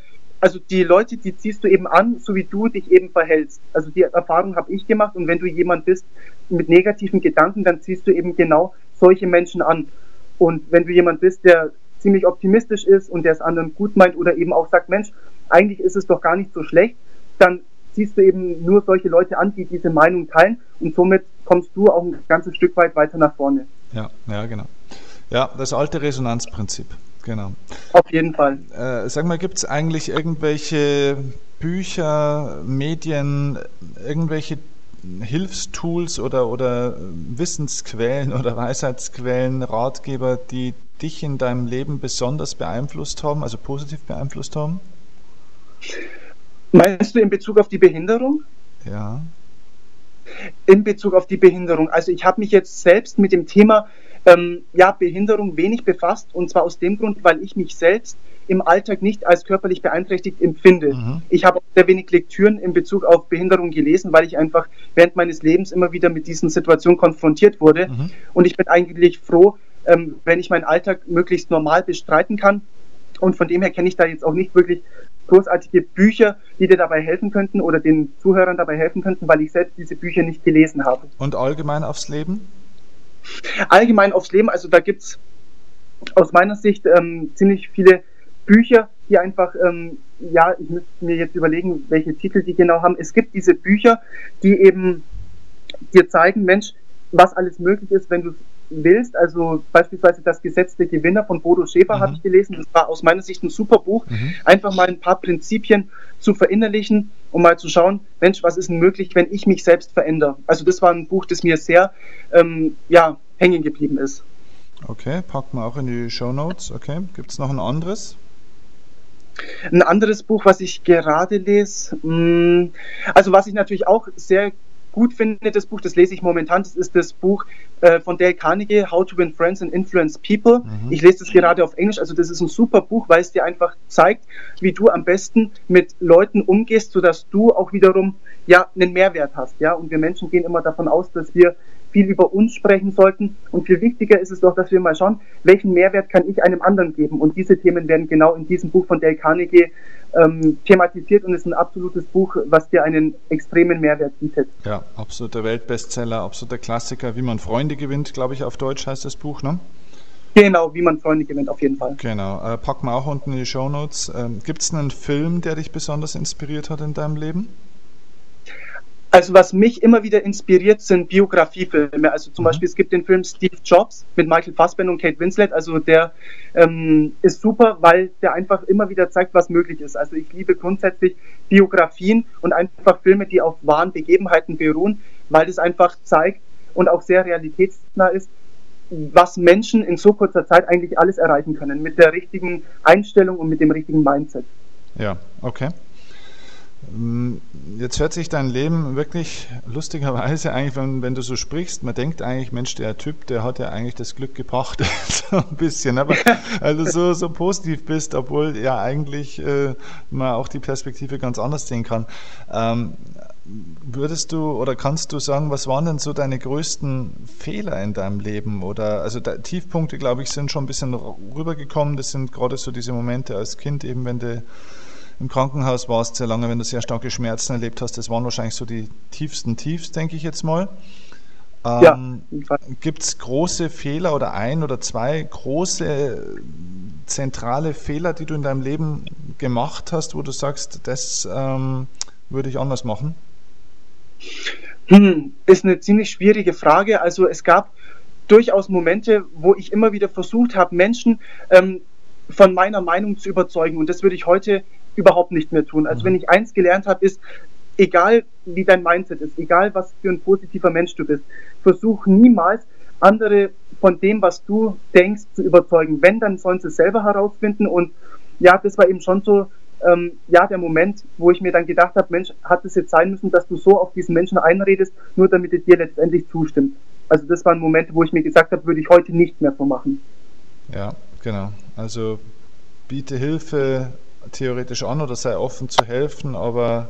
also die Leute, die ziehst du eben an, so wie du dich eben verhältst. Also die Erfahrung habe ich gemacht und wenn du jemand bist mit negativen Gedanken, dann ziehst du eben genau solche Menschen an. Und wenn du jemand bist, der ziemlich optimistisch ist und der es anderen gut meint oder eben auch sagt, Mensch, eigentlich ist es doch gar nicht so schlecht, dann ziehst du eben nur solche Leute an, die diese Meinung teilen und somit kommst du auch ein ganzes Stück weit weiter nach vorne. Ja, ja, genau. Ja, das alte Resonanzprinzip, genau. Auf jeden Fall. Äh, sag mal, gibt es eigentlich irgendwelche Bücher, Medien, irgendwelche Hilfstools oder, oder Wissensquellen oder Weisheitsquellen, Ratgeber, die dich in deinem Leben besonders beeinflusst haben, also positiv beeinflusst haben? Meinst du in Bezug auf die Behinderung? Ja. In Bezug auf die Behinderung. Also ich habe mich jetzt selbst mit dem Thema ähm, ja, Behinderung wenig befasst und zwar aus dem Grund, weil ich mich selbst im Alltag nicht als körperlich beeinträchtigt empfinde. Mhm. Ich habe sehr wenig Lektüren in Bezug auf Behinderung gelesen, weil ich einfach während meines Lebens immer wieder mit diesen Situationen konfrontiert wurde. Mhm. Und ich bin eigentlich froh, ähm, wenn ich meinen Alltag möglichst normal bestreiten kann. Und von dem her kenne ich da jetzt auch nicht wirklich großartige Bücher, die dir dabei helfen könnten oder den Zuhörern dabei helfen könnten, weil ich selbst diese Bücher nicht gelesen habe. Und allgemein aufs Leben? Allgemein aufs Leben, also da gibt es aus meiner Sicht ähm, ziemlich viele Bücher, die einfach, ähm, ja, ich müsste mir jetzt überlegen, welche Titel die genau haben. Es gibt diese Bücher, die eben dir zeigen, Mensch, was alles möglich ist, wenn du willst. Also beispielsweise das Gesetz der Gewinner von Bodo Schäfer mhm. habe ich gelesen. Das war aus meiner Sicht ein super Buch. Mhm. Einfach mal ein paar Prinzipien zu verinnerlichen, um mal zu schauen, Mensch, was ist denn möglich, wenn ich mich selbst verändere? Also das war ein Buch, das mir sehr ähm, ja, hängen geblieben ist. Okay, packen wir auch in die Show Notes. Okay, gibt es noch ein anderes? Ein anderes Buch, was ich gerade lese, mm, also was ich natürlich auch sehr gut finde, das Buch, das lese ich momentan, das ist das Buch äh, von Dale Carnegie, How to Win Friends and Influence People. Mhm. Ich lese das gerade auf Englisch, also das ist ein super Buch, weil es dir einfach zeigt, wie du am besten mit Leuten umgehst, sodass du auch wiederum ja einen Mehrwert hast. Ja? Und wir Menschen gehen immer davon aus, dass wir viel über uns sprechen sollten. Und viel wichtiger ist es doch, dass wir mal schauen, welchen Mehrwert kann ich einem anderen geben. Und diese Themen werden genau in diesem Buch von Dale Carnegie ähm, thematisiert und ist ein absolutes Buch, was dir einen extremen Mehrwert bietet. Ja, absoluter Weltbestseller, absoluter Klassiker. Wie man Freunde gewinnt, glaube ich, auf Deutsch heißt das Buch, ne? Genau, wie man Freunde gewinnt, auf jeden Fall. Genau, äh, packen wir auch unten in die Show Notes. Ähm, Gibt es einen Film, der dich besonders inspiriert hat in deinem Leben? Also was mich immer wieder inspiriert, sind Biografiefilme. Also zum mhm. Beispiel, es gibt den Film Steve Jobs mit Michael Fassbender und Kate Winslet. Also der ähm, ist super, weil der einfach immer wieder zeigt, was möglich ist. Also ich liebe grundsätzlich Biografien und einfach Filme, die auf wahren Begebenheiten beruhen, weil es einfach zeigt und auch sehr realitätsnah ist, was Menschen in so kurzer Zeit eigentlich alles erreichen können, mit der richtigen Einstellung und mit dem richtigen Mindset. Ja, okay. Jetzt hört sich dein Leben wirklich lustigerweise eigentlich, wenn, wenn, du so sprichst, man denkt eigentlich, Mensch, der Typ, der hat ja eigentlich das Glück gebracht, so ein bisschen, aber weil du so, so positiv bist, obwohl ja eigentlich äh, man auch die Perspektive ganz anders sehen kann. Ähm, würdest du oder kannst du sagen, was waren denn so deine größten Fehler in deinem Leben? Oder also Tiefpunkte, glaube ich, sind schon ein bisschen rübergekommen. Das sind gerade so diese Momente als Kind, eben wenn du im Krankenhaus warst sehr lange, wenn du sehr starke Schmerzen erlebt hast. Das waren wahrscheinlich so die tiefsten Tiefs, denke ich jetzt mal. Ähm, ja, Gibt es große Fehler oder ein oder zwei große zentrale Fehler, die du in deinem Leben gemacht hast, wo du sagst, das ähm, würde ich anders machen? Hm, ist eine ziemlich schwierige Frage. Also es gab durchaus Momente, wo ich immer wieder versucht habe, Menschen ähm, von meiner Meinung zu überzeugen. Und das würde ich heute überhaupt nicht mehr tun. Also mhm. wenn ich eins gelernt habe, ist, egal wie dein Mindset ist, egal was für ein positiver Mensch du bist, versuch niemals andere von dem, was du denkst, zu überzeugen. Wenn, dann sollen sie es selber herausfinden. Und ja, das war eben schon so, ähm, ja, der Moment, wo ich mir dann gedacht habe, Mensch, hat es jetzt sein müssen, dass du so auf diesen Menschen einredest, nur damit er dir letztendlich zustimmt. Also das waren Momente, wo ich mir gesagt habe, würde ich heute nicht mehr so machen. Ja, genau. Also biete Hilfe, theoretisch an oder sei offen zu helfen, aber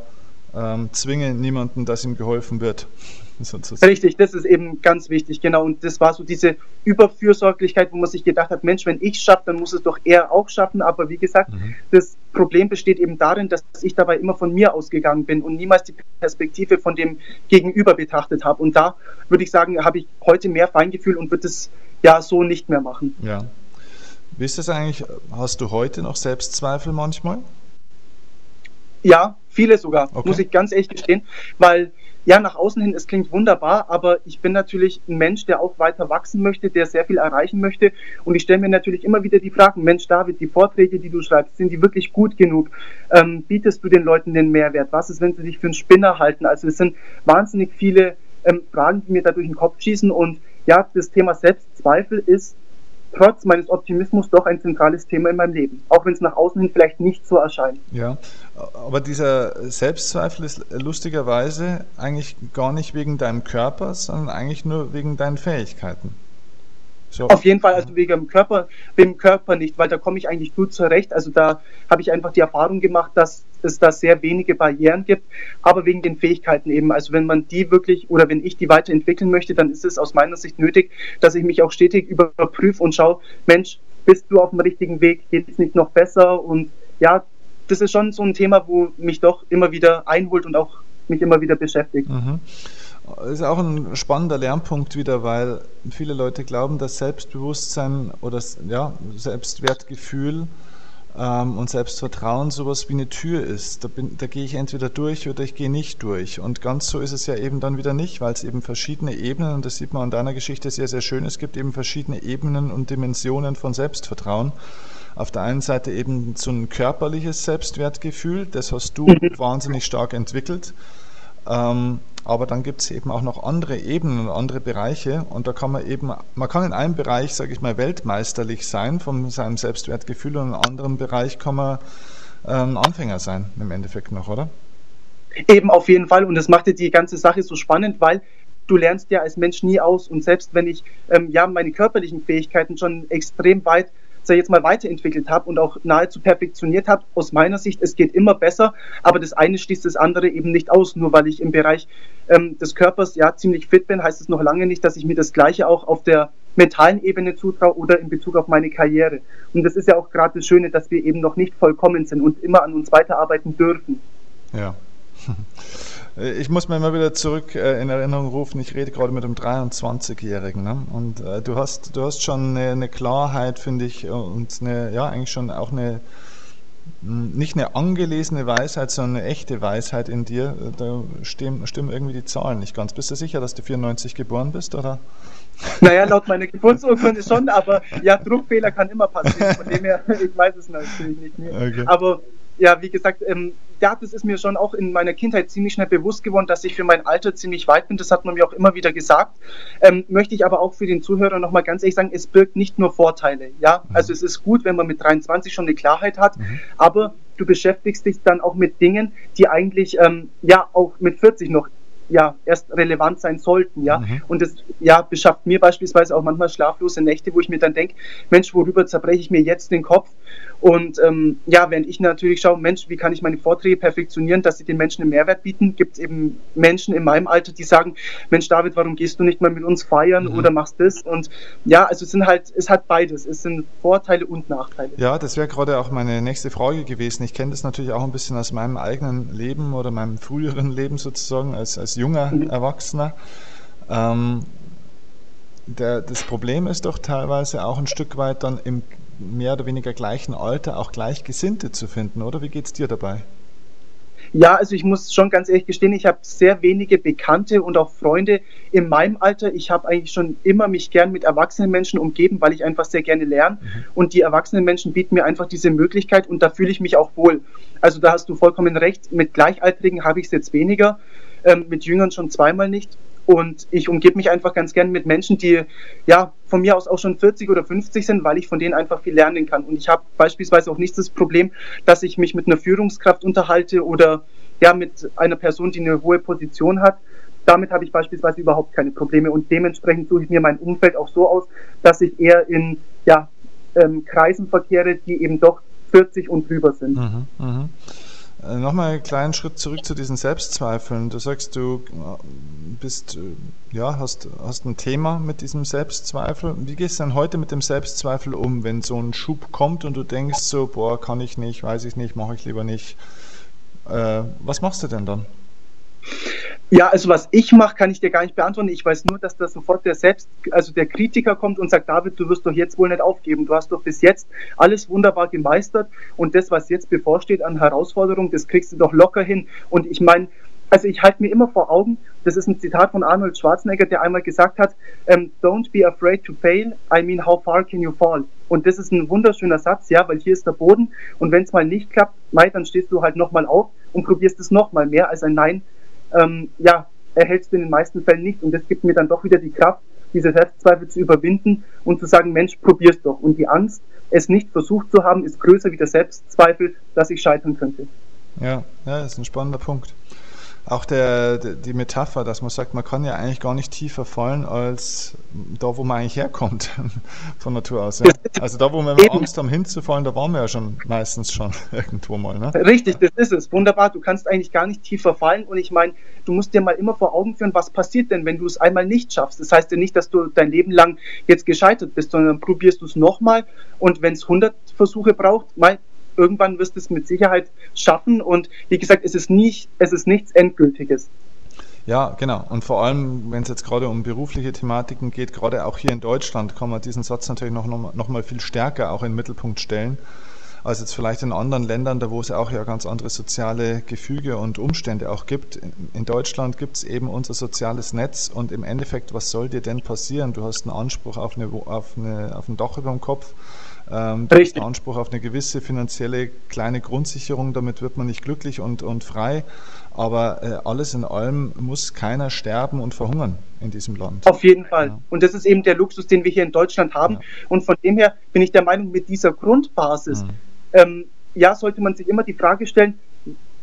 ähm, zwinge niemanden, dass ihm geholfen wird. Sozusagen. Richtig, das ist eben ganz wichtig, genau. Und das war so diese Überfürsorglichkeit, wo man sich gedacht hat, Mensch, wenn ich es schaffe, dann muss es doch er auch schaffen. Aber wie gesagt, mhm. das Problem besteht eben darin, dass ich dabei immer von mir ausgegangen bin und niemals die Perspektive von dem Gegenüber betrachtet habe. Und da würde ich sagen, habe ich heute mehr Feingefühl und würde es ja so nicht mehr machen. Ja, wie ist das eigentlich? Hast du heute noch Selbstzweifel manchmal? Ja, viele sogar, okay. muss ich ganz ehrlich gestehen, weil ja, nach außen hin, es klingt wunderbar, aber ich bin natürlich ein Mensch, der auch weiter wachsen möchte, der sehr viel erreichen möchte. Und ich stelle mir natürlich immer wieder die Fragen, Mensch, David, die Vorträge, die du schreibst, sind die wirklich gut genug? Ähm, bietest du den Leuten den Mehrwert? Was ist, wenn sie dich für einen Spinner halten? Also es sind wahnsinnig viele ähm, Fragen, die mir da durch den Kopf schießen. Und ja, das Thema Selbstzweifel ist trotz meines Optimismus doch ein zentrales Thema in meinem Leben, auch wenn es nach außen hin vielleicht nicht so erscheint. Ja, aber dieser Selbstzweifel ist lustigerweise eigentlich gar nicht wegen deinem Körper, sondern eigentlich nur wegen deinen Fähigkeiten. So. Auf jeden Fall, also wegen dem Körper, wegen dem Körper nicht, weil da komme ich eigentlich gut zurecht. Also da habe ich einfach die Erfahrung gemacht, dass es da sehr wenige Barrieren gibt, aber wegen den Fähigkeiten eben. Also wenn man die wirklich oder wenn ich die weiterentwickeln möchte, dann ist es aus meiner Sicht nötig, dass ich mich auch stetig überprüfe und schaue, Mensch, bist du auf dem richtigen Weg? Geht es nicht noch besser? Und ja, das ist schon so ein Thema, wo mich doch immer wieder einholt und auch mich immer wieder beschäftigt. Mhm. Ist auch ein spannender Lernpunkt wieder, weil viele Leute glauben, dass Selbstbewusstsein oder ja, Selbstwertgefühl und Selbstvertrauen sowas wie eine Tür ist. Da, bin, da gehe ich entweder durch oder ich gehe nicht durch. Und ganz so ist es ja eben dann wieder nicht, weil es eben verschiedene Ebenen, und das sieht man an deiner Geschichte sehr, sehr schön, es gibt eben verschiedene Ebenen und Dimensionen von Selbstvertrauen. Auf der einen Seite eben so ein körperliches Selbstwertgefühl, das hast du wahnsinnig stark entwickelt. Ähm, aber dann gibt es eben auch noch andere Ebenen und andere Bereiche. Und da kann man eben, man kann in einem Bereich, sage ich mal, weltmeisterlich sein von seinem Selbstwertgefühl und in einem anderen Bereich kann man ähm, Anfänger sein im Endeffekt noch, oder? Eben auf jeden Fall. Und das macht die ganze Sache so spannend, weil du lernst ja als Mensch nie aus. Und selbst wenn ich ähm, ja meine körperlichen Fähigkeiten schon extrem weit sag ich jetzt mal, weiterentwickelt habe und auch nahezu perfektioniert habe. Aus meiner Sicht, es geht immer besser, aber das eine schließt das andere eben nicht aus. Nur weil ich im Bereich ähm, des Körpers ja ziemlich fit bin, heißt es noch lange nicht, dass ich mir das Gleiche auch auf der mentalen Ebene zutraue oder in Bezug auf meine Karriere. Und das ist ja auch gerade das Schöne, dass wir eben noch nicht vollkommen sind und immer an uns weiterarbeiten dürfen. Ja. Äh, ich muss mir immer wieder zurück äh, in Erinnerung rufen, ich rede gerade mit einem 23-Jährigen. Ne? Und äh, du, hast, du hast schon eine, eine Klarheit, finde ich, und eine, ja, eigentlich schon auch eine, hm, nicht eine angelesene Weisheit, sondern eine echte Weisheit in dir. Da stimmen, stimmen irgendwie die Zahlen nicht ganz. Bist du sicher, dass du 94 geboren bist, oder? Naja, laut meiner Geburtsurkunde schon, aber ja, Druckfehler kann immer passieren. Von dem her, ich weiß es natürlich nicht mehr. Okay. Aber ja, wie gesagt, ähm, ja, das ist mir schon auch in meiner Kindheit ziemlich schnell bewusst geworden, dass ich für mein Alter ziemlich weit bin. Das hat man mir auch immer wieder gesagt. Ähm, möchte ich aber auch für den Zuhörer nochmal ganz ehrlich sagen, es birgt nicht nur Vorteile. Ja, mhm. also es ist gut, wenn man mit 23 schon eine Klarheit hat, mhm. aber du beschäftigst dich dann auch mit Dingen, die eigentlich ähm, ja auch mit 40 noch ja erst relevant sein sollten, ja. Mhm. Und das ja beschafft mir beispielsweise auch manchmal schlaflose Nächte, wo ich mir dann denke, Mensch, worüber zerbreche ich mir jetzt den Kopf? Und ähm, ja, während ich natürlich schaue, Mensch, wie kann ich meine Vorträge perfektionieren, dass sie den Menschen einen Mehrwert bieten, gibt es eben Menschen in meinem Alter, die sagen, Mensch, David, warum gehst du nicht mal mit uns feiern mhm. oder machst das? Und ja, also es sind halt, es hat beides. Es sind Vorteile und Nachteile. Ja, das wäre gerade auch meine nächste Frage gewesen. Ich kenne das natürlich auch ein bisschen aus meinem eigenen Leben oder meinem früheren Leben sozusagen als, als junger mhm. Erwachsener. Ähm, der, das Problem ist doch teilweise auch ein Stück weit dann im mehr oder weniger gleichen Alter auch Gleichgesinnte zu finden, oder? Wie geht es dir dabei? Ja, also ich muss schon ganz ehrlich gestehen, ich habe sehr wenige Bekannte und auch Freunde in meinem Alter. Ich habe eigentlich schon immer mich gern mit erwachsenen Menschen umgeben, weil ich einfach sehr gerne lerne. Mhm. Und die erwachsenen Menschen bieten mir einfach diese Möglichkeit und da fühle ich mich auch wohl. Also da hast du vollkommen recht. Mit Gleichaltrigen habe ich es jetzt weniger ähm, mit Jüngern schon zweimal nicht. Und ich umgebe mich einfach ganz gern mit Menschen, die ja von mir aus auch schon 40 oder 50 sind, weil ich von denen einfach viel lernen kann. Und ich habe beispielsweise auch nicht das Problem, dass ich mich mit einer Führungskraft unterhalte oder ja mit einer Person, die eine hohe Position hat. Damit habe ich beispielsweise überhaupt keine Probleme und dementsprechend suche ich mir mein Umfeld auch so aus, dass ich eher in ja, ähm, Kreisen verkehre, die eben doch 40 und drüber sind. Mhm, mh. Äh, Nochmal einen kleinen Schritt zurück zu diesen Selbstzweifeln. Du sagst, du äh, bist, äh, ja, hast, hast ein Thema mit diesem Selbstzweifel. Wie gehst du denn heute mit dem Selbstzweifel um, wenn so ein Schub kommt und du denkst so, boah, kann ich nicht, weiß ich nicht, mache ich lieber nicht. Äh, was machst du denn dann? Ja, also was ich mache, kann ich dir gar nicht beantworten. Ich weiß nur, dass da sofort der Selbst, also der Kritiker kommt und sagt, David, du wirst doch jetzt wohl nicht aufgeben. Du hast doch bis jetzt alles wunderbar gemeistert und das, was jetzt bevorsteht an Herausforderungen, das kriegst du doch locker hin. Und ich meine, also ich halte mir immer vor Augen, das ist ein Zitat von Arnold Schwarzenegger, der einmal gesagt hat, ähm, don't be afraid to fail, I mean, how far can you fall? Und das ist ein wunderschöner Satz, ja, weil hier ist der Boden und wenn es mal nicht klappt, Mai, dann stehst du halt nochmal auf und probierst es nochmal mehr als ein Nein, ähm, ja, erhältst du in den meisten Fällen nicht und das gibt mir dann doch wieder die Kraft, diese Selbstzweifel zu überwinden und zu sagen, Mensch, probier's doch. Und die Angst, es nicht versucht zu haben, ist größer wie der Selbstzweifel, dass ich scheitern könnte. Ja, ja, das ist ein spannender Punkt auch der, die Metapher, dass man sagt, man kann ja eigentlich gar nicht tiefer fallen als da, wo man eigentlich herkommt, von Natur aus. Ja. Also da, wo wir Angst haben hinzufallen, da waren wir ja schon meistens schon irgendwo mal. Ne? Richtig, das ist es. Wunderbar. Du kannst eigentlich gar nicht tiefer fallen. Und ich meine, du musst dir mal immer vor Augen führen, was passiert denn, wenn du es einmal nicht schaffst. Das heißt ja nicht, dass du dein Leben lang jetzt gescheitert bist, sondern probierst du es nochmal. Und wenn es 100 Versuche braucht, mal irgendwann wirst du es mit Sicherheit schaffen und wie gesagt, es ist nicht, es ist nichts Endgültiges. Ja, genau. Und vor allem, wenn es jetzt gerade um berufliche Thematiken geht, gerade auch hier in Deutschland, kann man diesen Satz natürlich noch, noch, mal viel stärker auch in den Mittelpunkt stellen, als jetzt vielleicht in anderen Ländern, da wo es auch ja ganz andere soziale Gefüge und Umstände auch gibt. In Deutschland gibt es eben unser soziales Netz und im Endeffekt, was soll dir denn passieren? Du hast einen Anspruch auf, eine, auf, eine, auf ein Dach über dem Kopf, ähm, Richtig. Anspruch auf eine gewisse finanzielle kleine Grundsicherung, damit wird man nicht glücklich und, und frei. Aber äh, alles in allem muss keiner sterben und verhungern in diesem Land. Auf jeden Fall. Ja. Und das ist eben der Luxus, den wir hier in Deutschland haben. Ja. Und von dem her bin ich der Meinung, mit dieser Grundbasis, mhm. ähm, ja, sollte man sich immer die Frage stellen,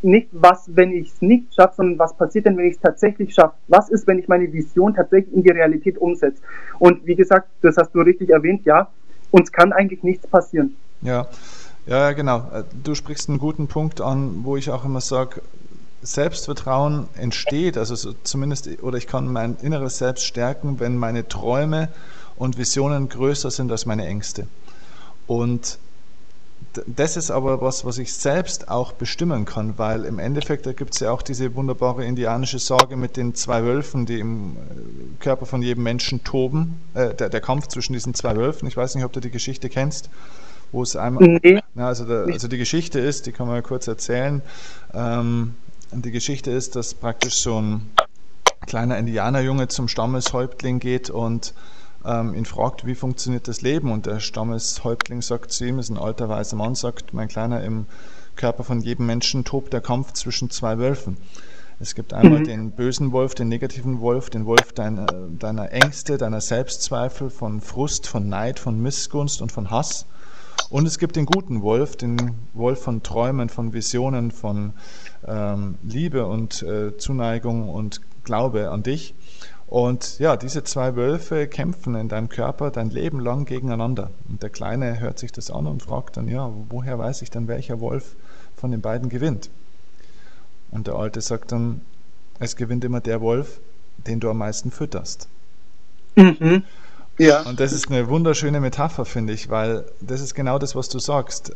nicht was, wenn ich es nicht schaffe, sondern was passiert denn, wenn ich es tatsächlich schaffe? Was ist, wenn ich meine Vision tatsächlich in die Realität umsetze? Und wie gesagt, das hast du richtig erwähnt, ja, uns kann eigentlich nichts passieren. Ja, ja, genau. Äh, du sprichst einen guten Punkt an, wo ich auch immer sage, Selbstvertrauen entsteht, also so zumindest, oder ich kann mein inneres Selbst stärken, wenn meine Träume und Visionen größer sind als meine Ängste. Und das ist aber was, was ich selbst auch bestimmen kann, weil im Endeffekt, da gibt es ja auch diese wunderbare indianische Sorge mit den zwei Wölfen, die im äh, Körper von jedem Menschen toben, äh, der, der Kampf zwischen diesen zwei Wölfen. Ich weiß nicht, ob du die Geschichte kennst, wo es einmal, nee. na, also, der, also die Geschichte ist, die kann man kurz erzählen, ähm, die Geschichte ist, dass praktisch so ein kleiner Indianerjunge zum Stammeshäuptling geht und ähm, ihn fragt, wie funktioniert das Leben und der Stammeshäuptling sagt zu ihm, ist ein alter weißer Mann, sagt, mein Kleiner, im Körper von jedem Menschen tobt der Kampf zwischen zwei Wölfen. Es gibt einmal mhm. den bösen Wolf, den negativen Wolf, den Wolf deiner, deiner Ängste, deiner Selbstzweifel, von Frust, von Neid, von Missgunst und von Hass. Und es gibt den guten Wolf, den Wolf von Träumen, von Visionen, von ähm, Liebe und äh, Zuneigung und Glaube an dich. Und ja, diese zwei Wölfe kämpfen in deinem Körper dein Leben lang gegeneinander. Und der Kleine hört sich das an und fragt dann, ja, woher weiß ich denn, welcher Wolf von den beiden gewinnt? Und der Alte sagt dann, es gewinnt immer der Wolf, den du am meisten fütterst. Mhm. Ja. Und das ist eine wunderschöne Metapher, finde ich, weil das ist genau das, was du sagst.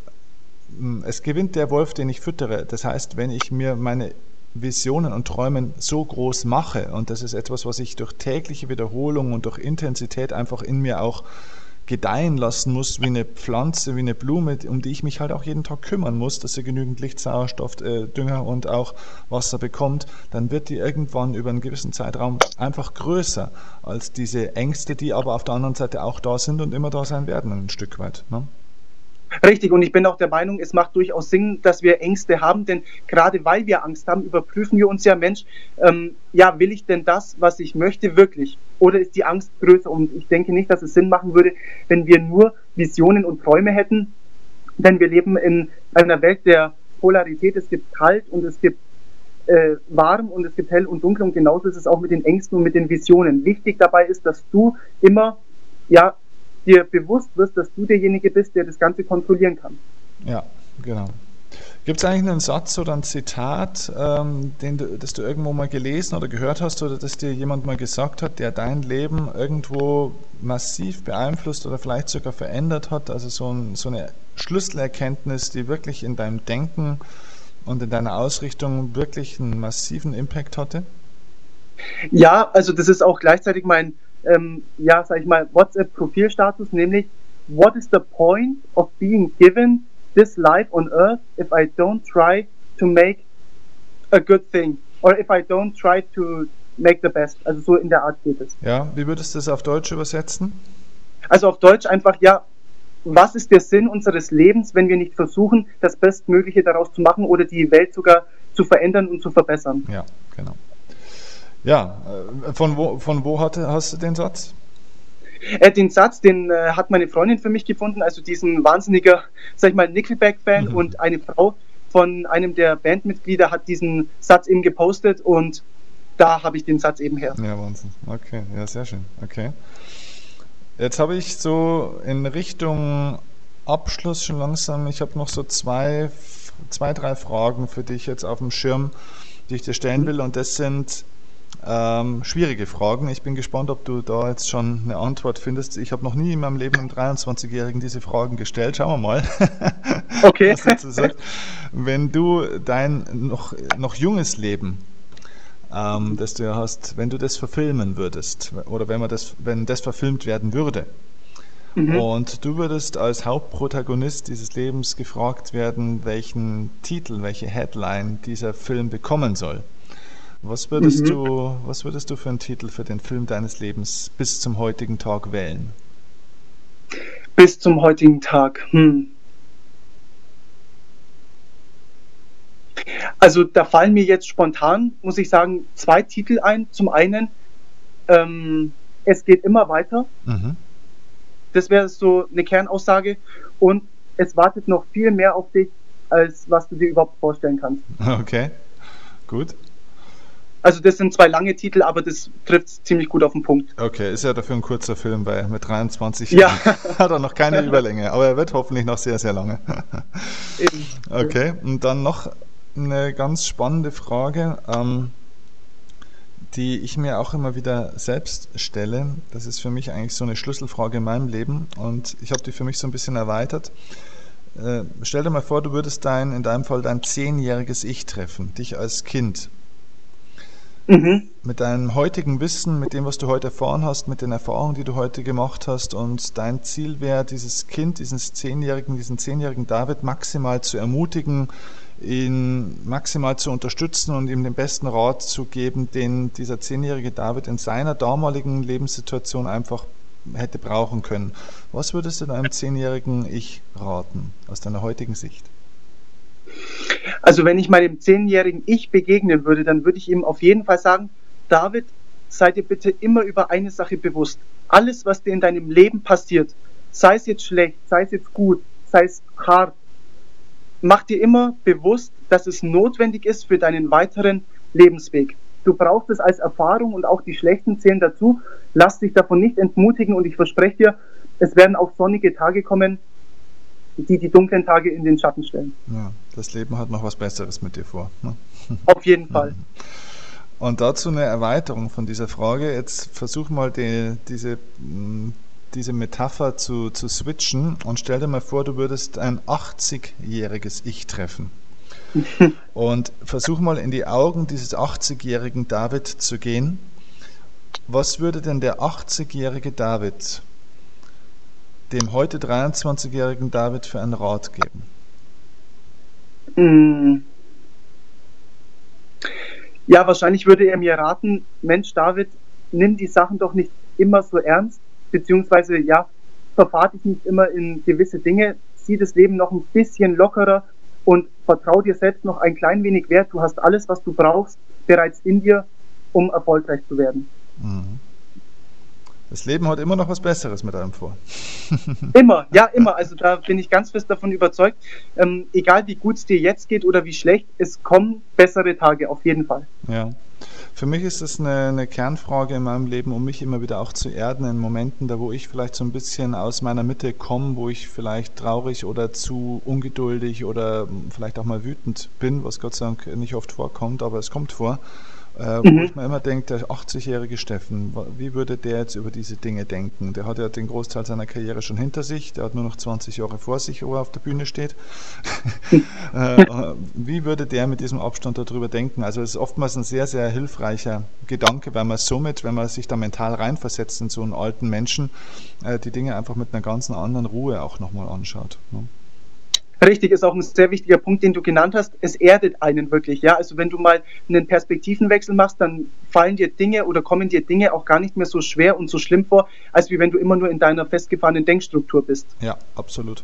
Es gewinnt der Wolf, den ich füttere. Das heißt, wenn ich mir meine Visionen und Träumen so groß mache. Und das ist etwas, was ich durch tägliche Wiederholung und durch Intensität einfach in mir auch gedeihen lassen muss, wie eine Pflanze, wie eine Blume, um die ich mich halt auch jeden Tag kümmern muss, dass sie genügend Licht, Sauerstoff, äh, Dünger und auch Wasser bekommt, dann wird die irgendwann über einen gewissen Zeitraum einfach größer als diese Ängste, die aber auf der anderen Seite auch da sind und immer da sein werden, ein Stück weit. Ne? Richtig, und ich bin auch der Meinung, es macht durchaus Sinn, dass wir Ängste haben, denn gerade weil wir Angst haben, überprüfen wir uns ja, Mensch, ähm, ja, will ich denn das, was ich möchte, wirklich? Oder ist die Angst größer? Und ich denke nicht, dass es Sinn machen würde, wenn wir nur Visionen und Träume hätten, denn wir leben in einer Welt der Polarität. Es gibt kalt und es gibt äh, warm und es gibt hell und dunkel und genauso ist es auch mit den Ängsten und mit den Visionen. Wichtig dabei ist, dass du immer ja dir bewusst wirst, dass du derjenige bist, der das Ganze kontrollieren kann. Ja, genau. Gibt es eigentlich einen Satz oder ein Zitat, ähm, den du, das du irgendwo mal gelesen oder gehört hast oder das dir jemand mal gesagt hat, der dein Leben irgendwo massiv beeinflusst oder vielleicht sogar verändert hat? Also so, ein, so eine Schlüsselerkenntnis, die wirklich in deinem Denken und in deiner Ausrichtung wirklich einen massiven Impact hatte? Ja, also das ist auch gleichzeitig mein ähm, ja, sag ich mal, WhatsApp-Profilstatus, nämlich What is the point of being given this life on earth if I don't try to make a good thing? or if I don't try to make the best. Also so in der Art geht es. Ja, wie würdest du das auf Deutsch übersetzen? Also auf Deutsch einfach, ja, was ist der Sinn unseres Lebens, wenn wir nicht versuchen, das Bestmögliche daraus zu machen oder die Welt sogar zu verändern und zu verbessern? Ja, genau. Ja, äh, von wo, von wo hatte, hast du den Satz? Äh, den Satz, den äh, hat meine Freundin für mich gefunden, also diesen wahnsinniger, sag ich mal, Nickelback-Fan mhm. und eine Frau von einem der Bandmitglieder hat diesen Satz eben gepostet und da habe ich den Satz eben her. Ja, Wahnsinn. Okay, ja, sehr schön. Okay. Jetzt habe ich so in Richtung Abschluss schon langsam, ich habe noch so zwei, zwei, drei Fragen für dich jetzt auf dem Schirm, die ich dir stellen mhm. will und das sind ähm, schwierige Fragen. Ich bin gespannt, ob du da jetzt schon eine Antwort findest. Ich habe noch nie in meinem Leben einem 23-Jährigen diese Fragen gestellt. Schauen wir mal. Okay. Wenn du dein noch, noch junges Leben ähm, das du ja hast, wenn du das verfilmen würdest oder wenn man das, wenn das verfilmt werden würde. Mhm. Und du würdest als Hauptprotagonist dieses Lebens gefragt werden, welchen Titel, welche Headline dieser Film bekommen soll. Was würdest mhm. du, was würdest du für einen Titel für den Film deines Lebens bis zum heutigen Tag wählen? Bis zum heutigen Tag. Hm. Also da fallen mir jetzt spontan, muss ich sagen, zwei Titel ein. Zum einen, ähm, es geht immer weiter. Mhm. Das wäre so eine Kernaussage. Und es wartet noch viel mehr auf dich, als was du dir überhaupt vorstellen kannst. Okay, gut. Also das sind zwei lange Titel, aber das trifft ziemlich gut auf den Punkt. Okay, ist ja dafür ein kurzer Film, weil mit 23 ja. hat er noch keine Überlänge, aber er wird hoffentlich noch sehr, sehr lange. okay, und dann noch eine ganz spannende Frage, ähm, die ich mir auch immer wieder selbst stelle. Das ist für mich eigentlich so eine Schlüsselfrage in meinem Leben und ich habe die für mich so ein bisschen erweitert. Äh, stell dir mal vor, du würdest dein, in deinem Fall dein zehnjähriges Ich treffen, dich als Kind. Mhm. Mit deinem heutigen Wissen, mit dem, was du heute erfahren hast, mit den Erfahrungen, die du heute gemacht hast und dein Ziel wäre, dieses Kind, diesen zehnjährigen, diesen zehnjährigen David maximal zu ermutigen, ihn maximal zu unterstützen und ihm den besten Rat zu geben, den dieser zehnjährige David in seiner damaligen Lebenssituation einfach hätte brauchen können. Was würdest du deinem zehnjährigen Ich raten aus deiner heutigen Sicht? Also wenn ich meinem zehnjährigen Ich begegnen würde, dann würde ich ihm auf jeden Fall sagen, David, sei dir bitte immer über eine Sache bewusst. Alles, was dir in deinem Leben passiert, sei es jetzt schlecht, sei es jetzt gut, sei es hart, mach dir immer bewusst, dass es notwendig ist für deinen weiteren Lebensweg. Du brauchst es als Erfahrung und auch die schlechten zählen dazu. Lass dich davon nicht entmutigen und ich verspreche dir, es werden auch sonnige Tage kommen, die die dunklen Tage in den Schatten stellen. Ja, das Leben hat noch was Besseres mit dir vor. Ne? Auf jeden Fall. Und dazu eine Erweiterung von dieser Frage. Jetzt versuch mal die, diese diese Metapher zu, zu switchen und stell dir mal vor, du würdest ein 80-jähriges Ich treffen. und versuch mal in die Augen dieses 80-jährigen David zu gehen. Was würde denn der 80-jährige David dem heute 23-jährigen David für einen Rat geben? Hm. Ja, wahrscheinlich würde er mir raten, Mensch David, nimm die Sachen doch nicht immer so ernst, beziehungsweise ja, verfahrt dich nicht immer in gewisse Dinge, sieh das Leben noch ein bisschen lockerer und vertrau dir selbst noch ein klein wenig wert. Du hast alles, was du brauchst, bereits in dir, um erfolgreich zu werden. Mhm. Das Leben hat immer noch was Besseres mit einem vor. immer, ja, immer. Also da bin ich ganz fest davon überzeugt. Ähm, egal wie gut es dir jetzt geht oder wie schlecht, es kommen bessere Tage auf jeden Fall. Ja. Für mich ist es eine, eine, Kernfrage in meinem Leben, um mich immer wieder auch zu erden in Momenten, da wo ich vielleicht so ein bisschen aus meiner Mitte komme, wo ich vielleicht traurig oder zu ungeduldig oder vielleicht auch mal wütend bin, was Gott sei Dank nicht oft vorkommt, aber es kommt vor äh, mhm. wo ich mir immer denke, der 80-jährige Steffen, wie würde der jetzt über diese Dinge denken? Der hat ja den Großteil seiner Karriere schon hinter sich, der hat nur noch 20 Jahre vor sich, wo er auf der Bühne steht. äh, wie würde der mit diesem Abstand darüber denken? Also es ist oftmals ein sehr, sehr hilfreicher Gedanke, weil man somit, wenn man sich da mental reinversetzt in so einen alten Menschen, äh, die Dinge einfach mit einer ganz anderen Ruhe auch nochmal anschaut. Ne? Richtig, ist auch ein sehr wichtiger Punkt, den du genannt hast. Es erdet einen wirklich, ja. Also wenn du mal einen Perspektivenwechsel machst, dann fallen dir Dinge oder kommen dir Dinge auch gar nicht mehr so schwer und so schlimm vor, als wie wenn du immer nur in deiner festgefahrenen Denkstruktur bist. Ja, absolut.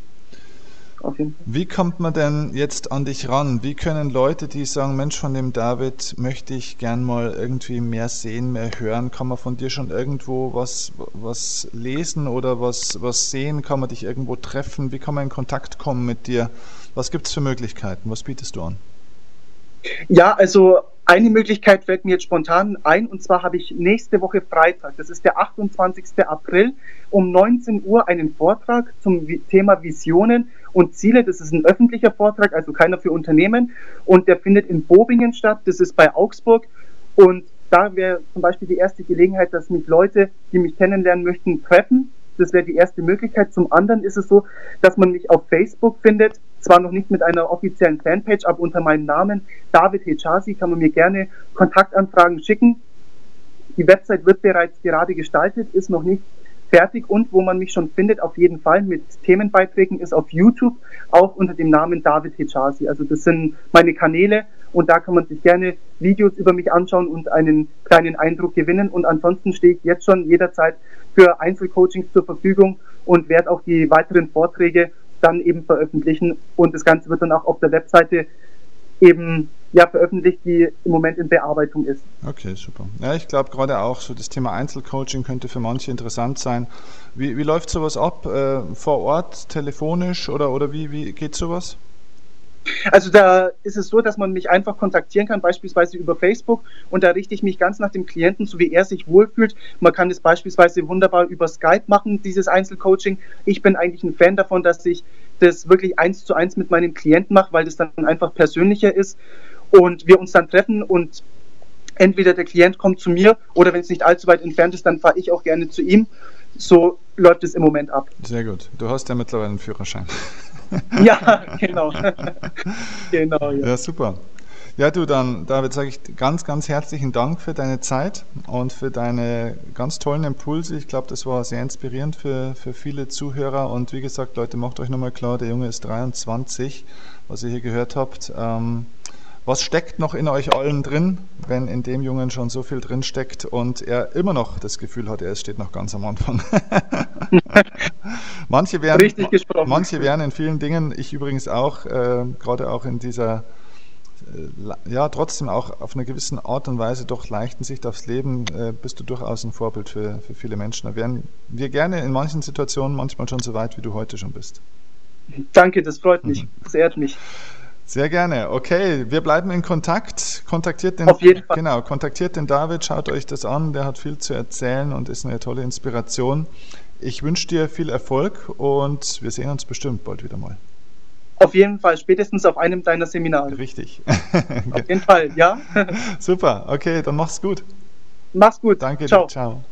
Wie kommt man denn jetzt an dich ran? Wie können Leute, die sagen, Mensch, von dem David möchte ich gern mal irgendwie mehr sehen, mehr hören, kann man von dir schon irgendwo was, was lesen oder was, was sehen? Kann man dich irgendwo treffen? Wie kann man in Kontakt kommen mit dir? Was gibt es für Möglichkeiten? Was bietest du an? Ja, also eine Möglichkeit fällt mir jetzt spontan ein und zwar habe ich nächste Woche Freitag, das ist der 28. April, um 19 Uhr einen Vortrag zum Thema Visionen und Ziele. Das ist ein öffentlicher Vortrag, also keiner für Unternehmen und der findet in Bobingen statt, das ist bei Augsburg und da wäre zum Beispiel die erste Gelegenheit, dass mich Leute, die mich kennenlernen möchten, treffen das wäre die erste Möglichkeit. Zum anderen ist es so, dass man mich auf Facebook findet, zwar noch nicht mit einer offiziellen Fanpage, aber unter meinem Namen David Hechazi kann man mir gerne Kontaktanfragen schicken. Die Website wird bereits gerade gestaltet, ist noch nicht fertig und wo man mich schon findet, auf jeden Fall mit Themenbeiträgen, ist auf YouTube auch unter dem Namen David Hechazi. Also das sind meine Kanäle und da kann man sich gerne Videos über mich anschauen und einen kleinen Eindruck gewinnen. Und ansonsten stehe ich jetzt schon jederzeit für Einzelcoachings zur Verfügung und werde auch die weiteren Vorträge dann eben veröffentlichen. Und das Ganze wird dann auch auf der Webseite eben ja, veröffentlicht, die im Moment in Bearbeitung ist. Okay, super. Ja, ich glaube gerade auch so das Thema Einzelcoaching könnte für manche interessant sein. Wie, wie läuft sowas ab? Äh, vor Ort, telefonisch oder, oder wie, wie geht sowas? Also da ist es so, dass man mich einfach kontaktieren kann, beispielsweise über Facebook und da richte ich mich ganz nach dem Klienten, so wie er sich wohlfühlt. Man kann es beispielsweise wunderbar über Skype machen, dieses Einzelcoaching. Ich bin eigentlich ein Fan davon, dass ich das wirklich eins zu eins mit meinem Klienten mache, weil das dann einfach persönlicher ist und wir uns dann treffen und entweder der Klient kommt zu mir oder wenn es nicht allzu weit entfernt ist, dann fahre ich auch gerne zu ihm. So läuft es im Moment ab. Sehr gut. Du hast ja mittlerweile einen Führerschein. ja, genau. genau ja. ja, super. Ja, du, dann, David, sage ich ganz, ganz herzlichen Dank für deine Zeit und für deine ganz tollen Impulse. Ich glaube, das war sehr inspirierend für, für viele Zuhörer. Und wie gesagt, Leute, macht euch nochmal klar, der Junge ist 23, was ihr hier gehört habt. Ähm, was steckt noch in euch allen drin, wenn in dem Jungen schon so viel drin steckt und er immer noch das Gefühl hat, er steht noch ganz am Anfang. manche, wären, manche wären in vielen Dingen, ich übrigens auch, äh, gerade auch in dieser ja, trotzdem auch auf einer gewissen Art und Weise doch leichten Sicht aufs Leben äh, bist du durchaus ein Vorbild für, für viele Menschen. Da wären wir gerne in manchen Situationen manchmal schon so weit, wie du heute schon bist. Danke, das freut mich. Mhm. Das ehrt mich. Sehr gerne. Okay, wir bleiben in Kontakt. Kontaktiert den, Auf jeden Fall. Genau, kontaktiert den David, schaut euch das an. Der hat viel zu erzählen und ist eine tolle Inspiration. Ich wünsche dir viel Erfolg und wir sehen uns bestimmt bald wieder mal. Auf jeden Fall, spätestens auf einem deiner Seminare. Richtig. auf jeden Fall, ja. Super, okay, dann mach's gut. Mach's gut. Danke, ciao. Ciao.